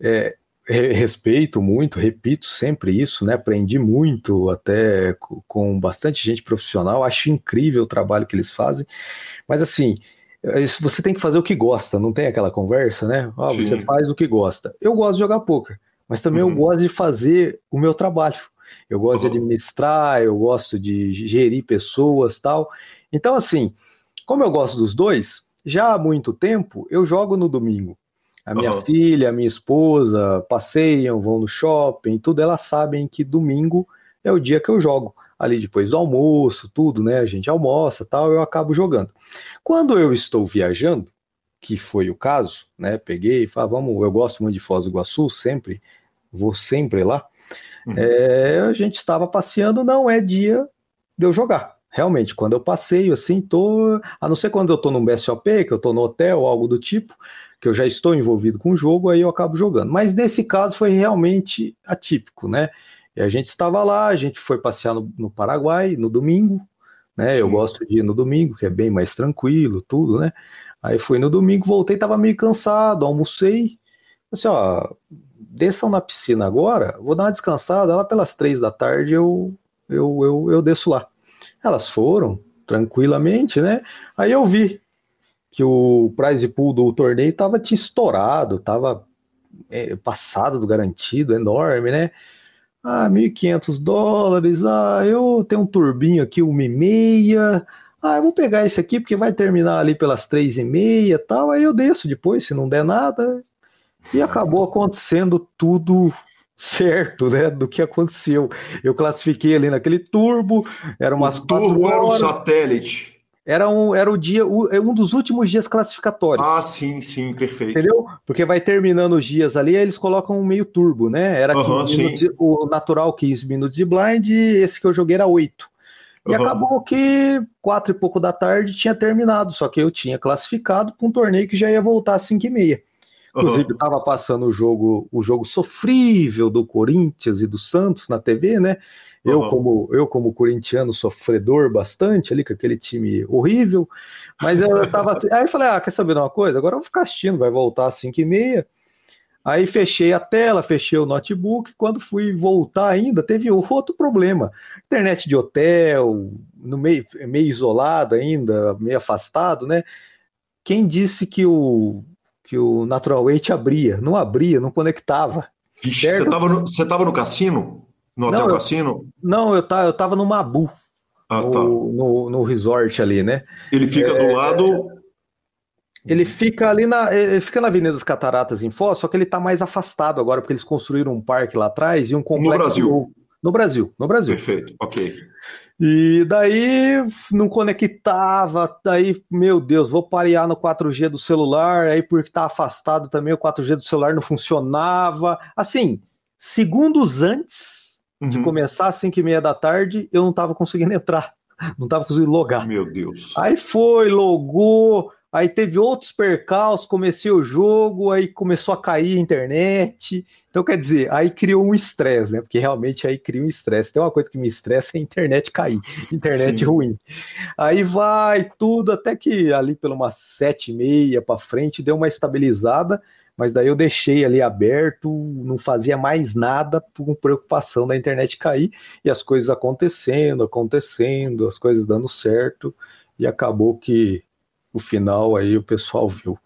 É, respeito muito, repito sempre isso, né? Aprendi muito até com bastante gente profissional, acho incrível o trabalho que eles fazem, mas assim, você tem que fazer o que gosta, não tem aquela conversa, né? Ah, você faz o que gosta. Eu gosto de jogar poker, mas também uhum. eu gosto de fazer o meu trabalho. Eu gosto uhum. de administrar, eu gosto de gerir pessoas, tal. Então assim, como eu gosto dos dois, já há muito tempo eu jogo no domingo. A minha uhum. filha, a minha esposa passeiam, vão no shopping, tudo, elas sabem que domingo é o dia que eu jogo. Ali depois do almoço, tudo, né? A gente almoça tal, eu acabo jogando. Quando eu estou viajando, que foi o caso, né? Peguei e falei, ah, vamos, eu gosto muito de Foz do Iguaçu, sempre, vou sempre lá. Uhum. É, a gente estava passeando, não é dia de eu jogar. Realmente, quando eu passeio assim, tô. A não ser quando eu tô num BSOP, que eu tô no hotel, algo do tipo, que eu já estou envolvido com o jogo, aí eu acabo jogando. Mas nesse caso foi realmente atípico, né? E a gente estava lá, a gente foi passear no, no Paraguai no domingo, né? Sim. Eu gosto de ir no domingo, que é bem mais tranquilo, tudo, né? Aí fui no domingo, voltei, estava meio cansado, almocei, Assim, ó, desçam na piscina agora, vou dar uma descansada, lá pelas três da tarde eu, eu, eu, eu desço lá. Elas foram, tranquilamente, né? Aí eu vi que o prize pool do torneio tava tinha estourado, tava é, passado do garantido, enorme, né? Ah, 1.500 dólares, ah, eu tenho um turbinho aqui, uma e meia, ah, eu vou pegar esse aqui porque vai terminar ali pelas três e meia tal, aí eu desço depois, se não der nada. E acabou acontecendo tudo certo, né, do que aconteceu. Eu classifiquei ali naquele turbo, era umas o turbo era um satélite. Era um, era o dia, é um dos últimos dias classificatórios. Ah, sim, sim, perfeito. Entendeu? Porque vai terminando os dias ali, aí eles colocam um meio turbo, né? Era 15 minutos, o natural 15 minutos de blind, esse que eu joguei era 8. E Aham. acabou que quatro e pouco da tarde tinha terminado, só que eu tinha classificado para um torneio que já ia voltar às 5 e meia. Inclusive, estava passando o jogo, o jogo sofrível do Corinthians e do Santos na TV, né? Eu, Uhum. como, eu, como corintiano, sofredor bastante ali com aquele time horrível. Mas eu tava assim. Aí eu falei: ah, quer saber de uma coisa? Agora eu vou ficar assistindo, vai voltar às 5 e meia. Aí fechei a tela, fechei o notebook. Quando fui voltar ainda, teve outro problema. Internet de hotel, no meio, meio isolado ainda, meio afastado, né? Quem disse que o, que o Natural Weight abria? Não abria, não conectava. Vixe, você tava, no, você tava no cassino? No hotel Não, eu- cassino? Não, eu, tá, eu tava no Mabu, Ah, no, tá. no, no resort ali, né? Ele fica É, do lado. Ele fica ali na, ele fica na Avenida das Cataratas em Foz, só que ele tá mais afastado agora, porque eles construíram um parque lá atrás e um complexo Brasil. novo. No Brasil, no Brasil. Perfeito, ok. E daí não conectava, daí, meu Deus, vou parear no 4G do celular, aí porque tá afastado também o 4G do celular não funcionava. Assim, segundos antes de Uhum. começar às 5 e meia da tarde, eu não tava conseguindo entrar, não tava conseguindo logar. Meu Deus. Aí foi, logou, aí teve outros percalços, comecei o jogo, aí começou a cair a internet. Então, quer dizer, aí criou um estresse, né? Porque realmente aí cria um estresse. Tem uma coisa que me estressa é a internet cair, internet Sim. ruim. Aí vai tudo, até que ali pela umas sete e meia para frente deu uma estabilizada, mas daí eu deixei ali aberto, não fazia mais nada por preocupação da internet cair e as coisas acontecendo, acontecendo, as coisas dando certo e acabou que o final aí o pessoal viu.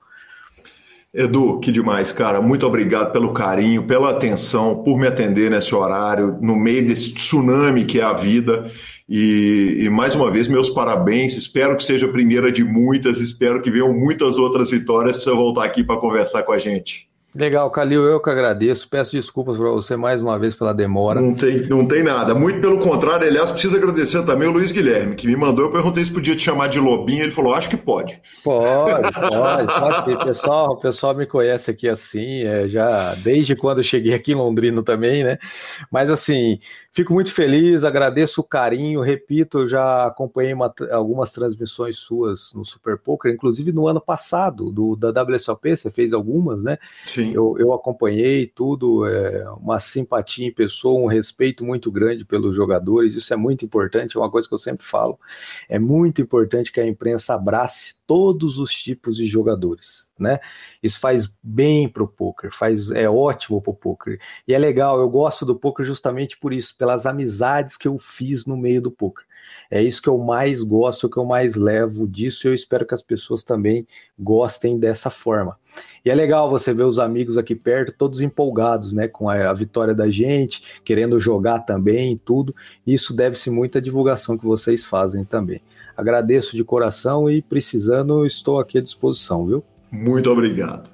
Edu, que demais, cara. Muito obrigado pelo carinho, pela atenção, por me atender nesse horário, no meio desse tsunami que é a vida. E, e, mais uma vez, meus parabéns. Espero que seja a primeira de muitas. Espero que venham muitas outras vitórias para você voltar aqui para conversar com a gente. Legal, Calil, eu que agradeço. Peço desculpas para você mais uma vez pela demora. Não tem, não tem nada. Muito pelo contrário. Aliás, preciso agradecer também o Luiz Guilherme, que me mandou. Eu perguntei se podia te chamar de Lobinho. Ele falou: acho que pode. Pode, pode, pode. Pessoal, o pessoal me conhece aqui assim, é, já desde quando eu cheguei aqui em Londrina também, né? Mas assim, fico muito feliz, agradeço o carinho. Repito, eu já acompanhei uma, algumas transmissões suas no Super Poker, inclusive no ano passado, do, da WSOP, você fez algumas, né? Sim. Eu, eu acompanhei tudo, é, uma simpatia em pessoa, um respeito muito grande pelos jogadores, isso é muito importante, é uma coisa que eu sempre falo. É muito importante que a imprensa abrace todos os tipos de jogadores, né? Isso faz bem pro poker, faz é ótimo pro poker. E é legal, eu gosto do poker justamente por isso, pelas amizades que eu fiz no meio do poker. É isso que eu mais gosto, que eu mais levo disso, e eu espero que as pessoas também gostem dessa forma. E é legal você ver os amigos aqui perto, todos empolgados, né, com a, a vitória da gente, querendo jogar também, tudo. Isso deve-se muito à divulgação que vocês fazem também. Agradeço de coração e precisando, estou aqui à disposição, viu? Muito obrigado.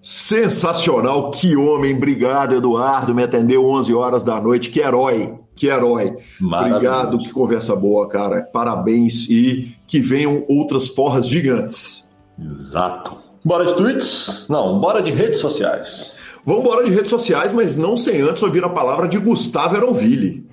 Sensacional, que homem, obrigado Eduardo, me atendeu 11 horas da noite, que herói, que herói. Obrigado, que conversa boa, cara, parabéns e que venham outras forras gigantes. Exato. Bora de tweets? Não, bora de redes sociais. Vamos embora de redes sociais, mas não sem antes ouvir a palavra de Gustavo Eronville.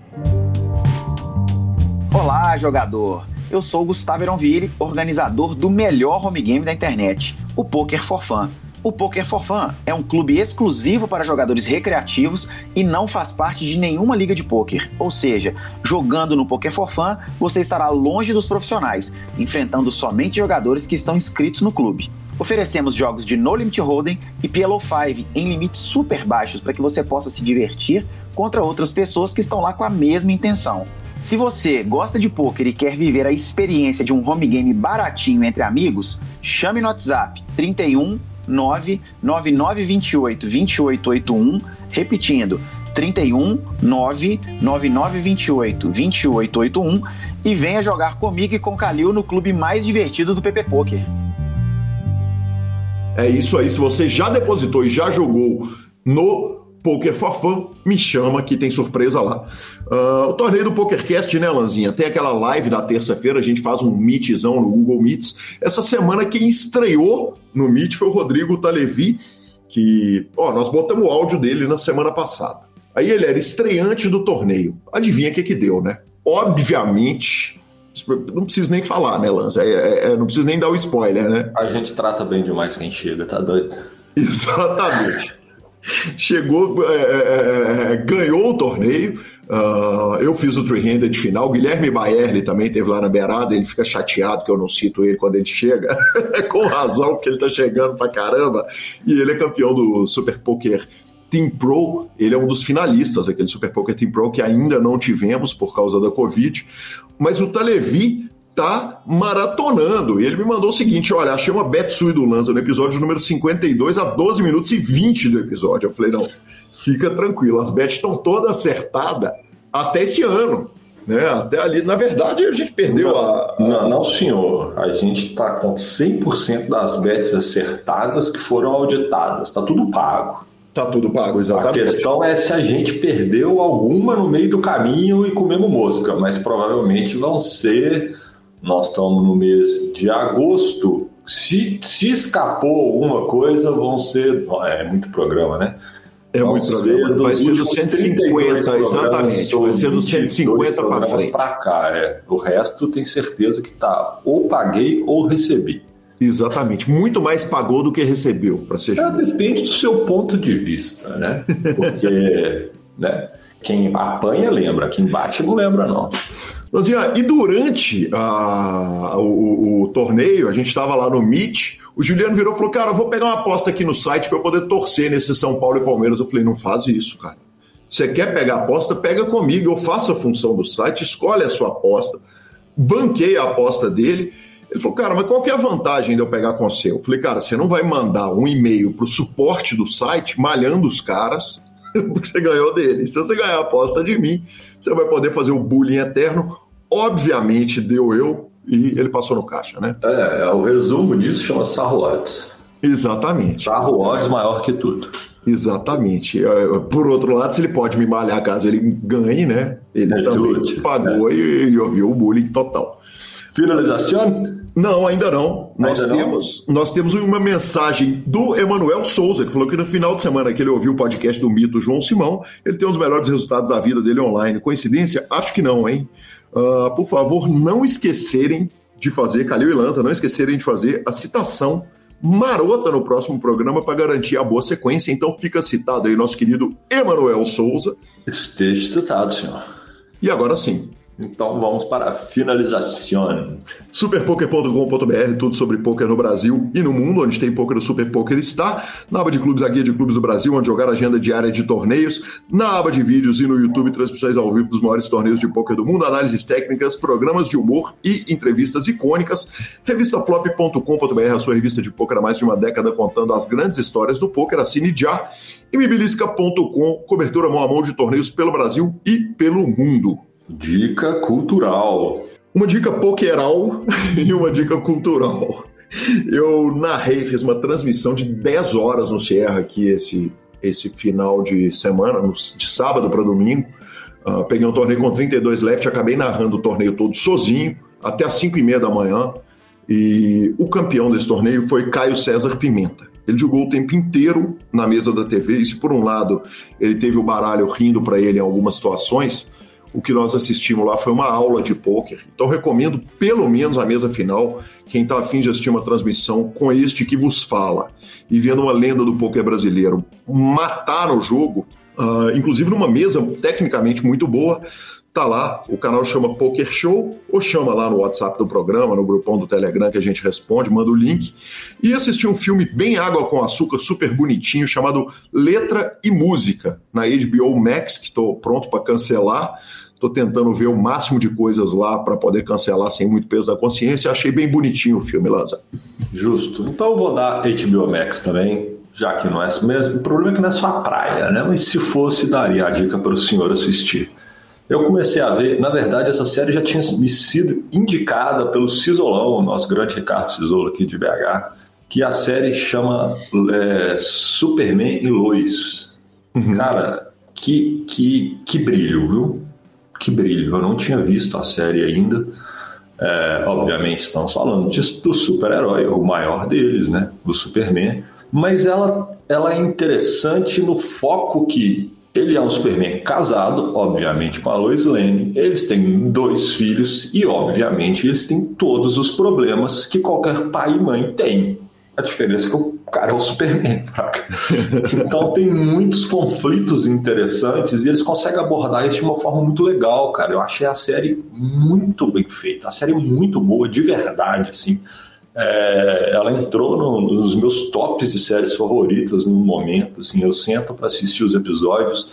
Olá, jogador. Eu sou o Gustavo Eronville, organizador do melhor home game da internet, o Poker for Fun. O Poker for Fun é um clube exclusivo para jogadores recreativos e não faz parte de nenhuma liga de poker. Ou seja, jogando no Poker for Fun, você estará longe dos profissionais, enfrentando somente jogadores que estão inscritos no clube. Oferecemos jogos de No Limit Hold'em e PLO 5 em limites super baixos para que você possa se divertir contra outras pessoas que estão lá com a mesma intenção. Se você gosta de poker e quer viver a experiência de um home game baratinho entre amigos, chame no WhatsApp 31 99928 2881, repetindo 31 99928 2881 e venha jogar comigo e com Calil no clube mais divertido do PP Poker. É isso aí, se você já depositou e já jogou no Poker for Fun, me chama que tem surpresa lá. Uh, o torneio do PokerCast, né, Lanzinha? Tem aquela live da terça-feira, a gente faz um meetzão no Google Meets. Essa semana quem estreou no Meet foi o Rodrigo Talevi, que, ó, nós botamos o áudio dele na semana passada. Aí ele era estreante do torneio. Adivinha o que que deu, né? Obviamente, não preciso nem falar, né, Lanza? É, é, é, não preciso nem dar o spoiler, né? A gente trata bem demais quem chega, tá doido? Exatamente chegou, é, é, é, ganhou o torneio. Uh, eu fiz o three-handed final. Guilherme Baerli também teve lá na beirada. Ele fica chateado que eu não cito ele quando ele chega, com razão, porque ele tá chegando pra caramba. E ele é campeão do Super Poker Team Pro, ele é um dos finalistas daquele Super Poker Team Pro que ainda não tivemos por causa da Covid. Mas o Talevi tá maratonando. E ele me mandou o seguinte: olha, achei uma Betsui do Lanza no episódio número 52, a 12 minutos e 20 do episódio. Eu falei, não, fica tranquilo, as bets estão todas acertadas até esse ano. Né? Até ali, na verdade, a gente perdeu não, a, a. Não, não, senhor. A gente está com 100% das bets acertadas que foram auditadas. Está tudo pago. Tá tudo pago, exatamente. A questão é se a gente perdeu alguma no meio do caminho e comemos mosca, mas provavelmente vão ser nós estamos no mês de agosto. Se, se escapou alguma coisa, vão ser. É muito programa, né? É vão muito programa. Vai ser do 150, exatamente. Vai ser do 150 para frente. Para cá, é. O resto tem certeza que tá ou paguei ou recebi. Exatamente. Muito mais pagou do que recebeu, para ser é, Depende do seu ponto de vista, né? Porque né, quem apanha lembra, quem bate não lembra, não. Lanzinha, e durante a, o, o, torneio, a gente estava lá no Meet, o Juliano virou e falou: Cara, eu vou pegar uma aposta aqui no site para eu poder torcer nesse São Paulo e Palmeiras. Eu falei: Não faz isso, cara. Você quer pegar aposta? Pega comigo. Eu faço a função do site, escolhe a sua aposta, banquei a aposta dele. Ele falou, cara, mas qual que é a vantagem de eu pegar com você? Eu falei, cara, você não vai mandar um e-mail para o suporte do site malhando os caras porque você ganhou dele. Se você ganhar a aposta de mim, você vai poder fazer o bullying eterno obviamente deu eu e ele passou no caixa, né? É, é o resumo disso chama Sarro Odds. Exatamente. Sarro Odds maior que tudo. Exatamente. É, por outro lado, se ele pode me malhar caso ele ganhe, né? Ele é também pagou é. e, e ouviu o bullying total. Finalização? Não, ainda não. Nós, ainda temos, não? nós temos uma mensagem do Emanuel Souza, que falou que no final de semana que ele ouviu o podcast do mito João Simão, ele tem um dos melhores resultados da vida dele online. Coincidência? Acho que não, hein? Uh, por favor, não esquecerem de fazer, Calil e Lanza, não esquecerem de fazer a citação marota no próximo programa para garantir a boa sequência. Então fica citado aí nosso querido Emanuel Souza. Esteja citado, senhor. E agora sim, então vamos para a finalização. Superpoker.com.br, tudo sobre poker no Brasil e no mundo, onde tem poker, o Super Poker está. Na aba de clubes, a guia de clubes do Brasil, onde jogar agenda diária de torneios. Na aba de vídeos e no YouTube, transmissões ao vivo dos maiores torneios de poker do mundo, análises técnicas, programas de humor e entrevistas icônicas. Revistaflop.com.br, a sua revista de poker há mais de uma década contando as grandes histórias do poker. Assine já. E mibilisca.com, cobertura mão a mão de torneios pelo Brasil e pelo mundo. Dica cultural. Uma dica pokeral e uma dica cultural. Eu narrei, fiz uma transmissão de 10 horas no Sierra aqui esse, esse final de semana, de sábado para domingo. Uh, peguei um torneio com 32 left, acabei narrando o torneio todo sozinho, até as 5 e meia da manhã. E o campeão desse torneio foi Caio César Pimenta. Ele jogou o tempo inteiro na mesa da TV, e se por um lado ele teve o baralho rindo para ele em algumas situações, o que nós assistimos lá foi uma aula de pôquer. Então recomendo pelo menos a mesa final, quem está afim de assistir uma transmissão com este que vos fala e vendo uma lenda do pôquer brasileiro matar o jogo, uh, inclusive numa mesa tecnicamente muito boa, tá lá, o canal chama Poker Show, ou chama lá no WhatsApp do programa, no grupão do Telegram que a gente responde, manda o link, e assistir um filme bem água com açúcar, super bonitinho, chamado Letra e Música, na HBO Max, que estou pronto para cancelar. Estou tentando ver o máximo de coisas lá para poder cancelar sem muito peso da consciência. Achei bem bonitinho o filme, Lanza. Justo. Então eu vou dar HBO Max também, já que não é mesmo. O problema é que não é só a praia, né? Mas se fosse, daria a dica para o senhor assistir. Eu comecei a ver, na verdade, essa série já tinha me sido indicada pelo Cisolão, nosso grande Ricardo Cisolo aqui de BH, que a série chama é, Superman e Lois. Uhum. Cara, que, que, que brilho, viu? Que brilho. Eu não tinha visto a série ainda. É, obviamente, estamos falando disso, do super-herói, o maior deles, né? Do Superman. Mas ela, ela é interessante no foco que ele é um Superman casado, obviamente, com a Lois Lane. Eles têm dois filhos e, obviamente, eles têm todos os problemas que qualquer pai e mãe tem. A diferença é que o cara é o Superman, Então tem muitos conflitos interessantes e eles conseguem abordar isso de uma forma muito legal, cara. Eu achei a série muito bem feita. A série é muito boa, de verdade, assim. É, ela entrou no, nos meus tops de séries favoritas no momento. Assim, eu sento para assistir os episódios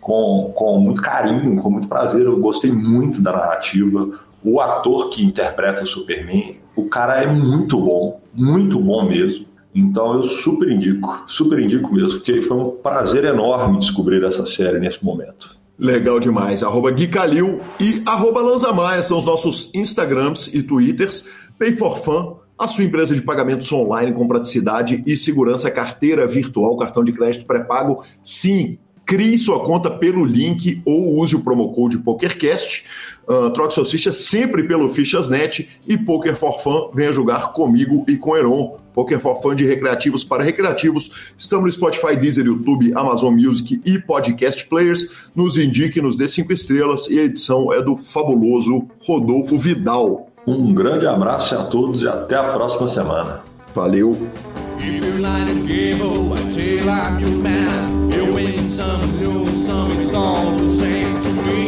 com, com muito carinho, com muito prazer. Eu gostei muito da narrativa. O ator que interpreta o Superman, o cara é muito bom, muito bom mesmo. Então eu super indico, super indico mesmo, porque foi um prazer enorme descobrir essa série nesse momento. Legal demais. Arroba Gui Calil e arroba Lanzamaia são os nossos Instagrams e Twitters. Pay for Fun a sua empresa de pagamentos online com praticidade e segurança, carteira virtual, cartão de crédito pré-pago, sim. Crie sua conta pelo link ou use o promo code PokerCast. Uh, troque suas fichas sempre pelo Fichasnet e Poker for Fun venha jogar comigo e com Heron. Poker for Fun de recreativos para recreativos. Estamos no Spotify, Deezer, YouTube, Amazon Music e Podcast Players. Nos indique, nos dê cinco estrelas e a edição é do fabuloso Rodolfo Vidal. Um grande abraço a todos e até a próxima semana. Valeu! same, some new, some all the same to me.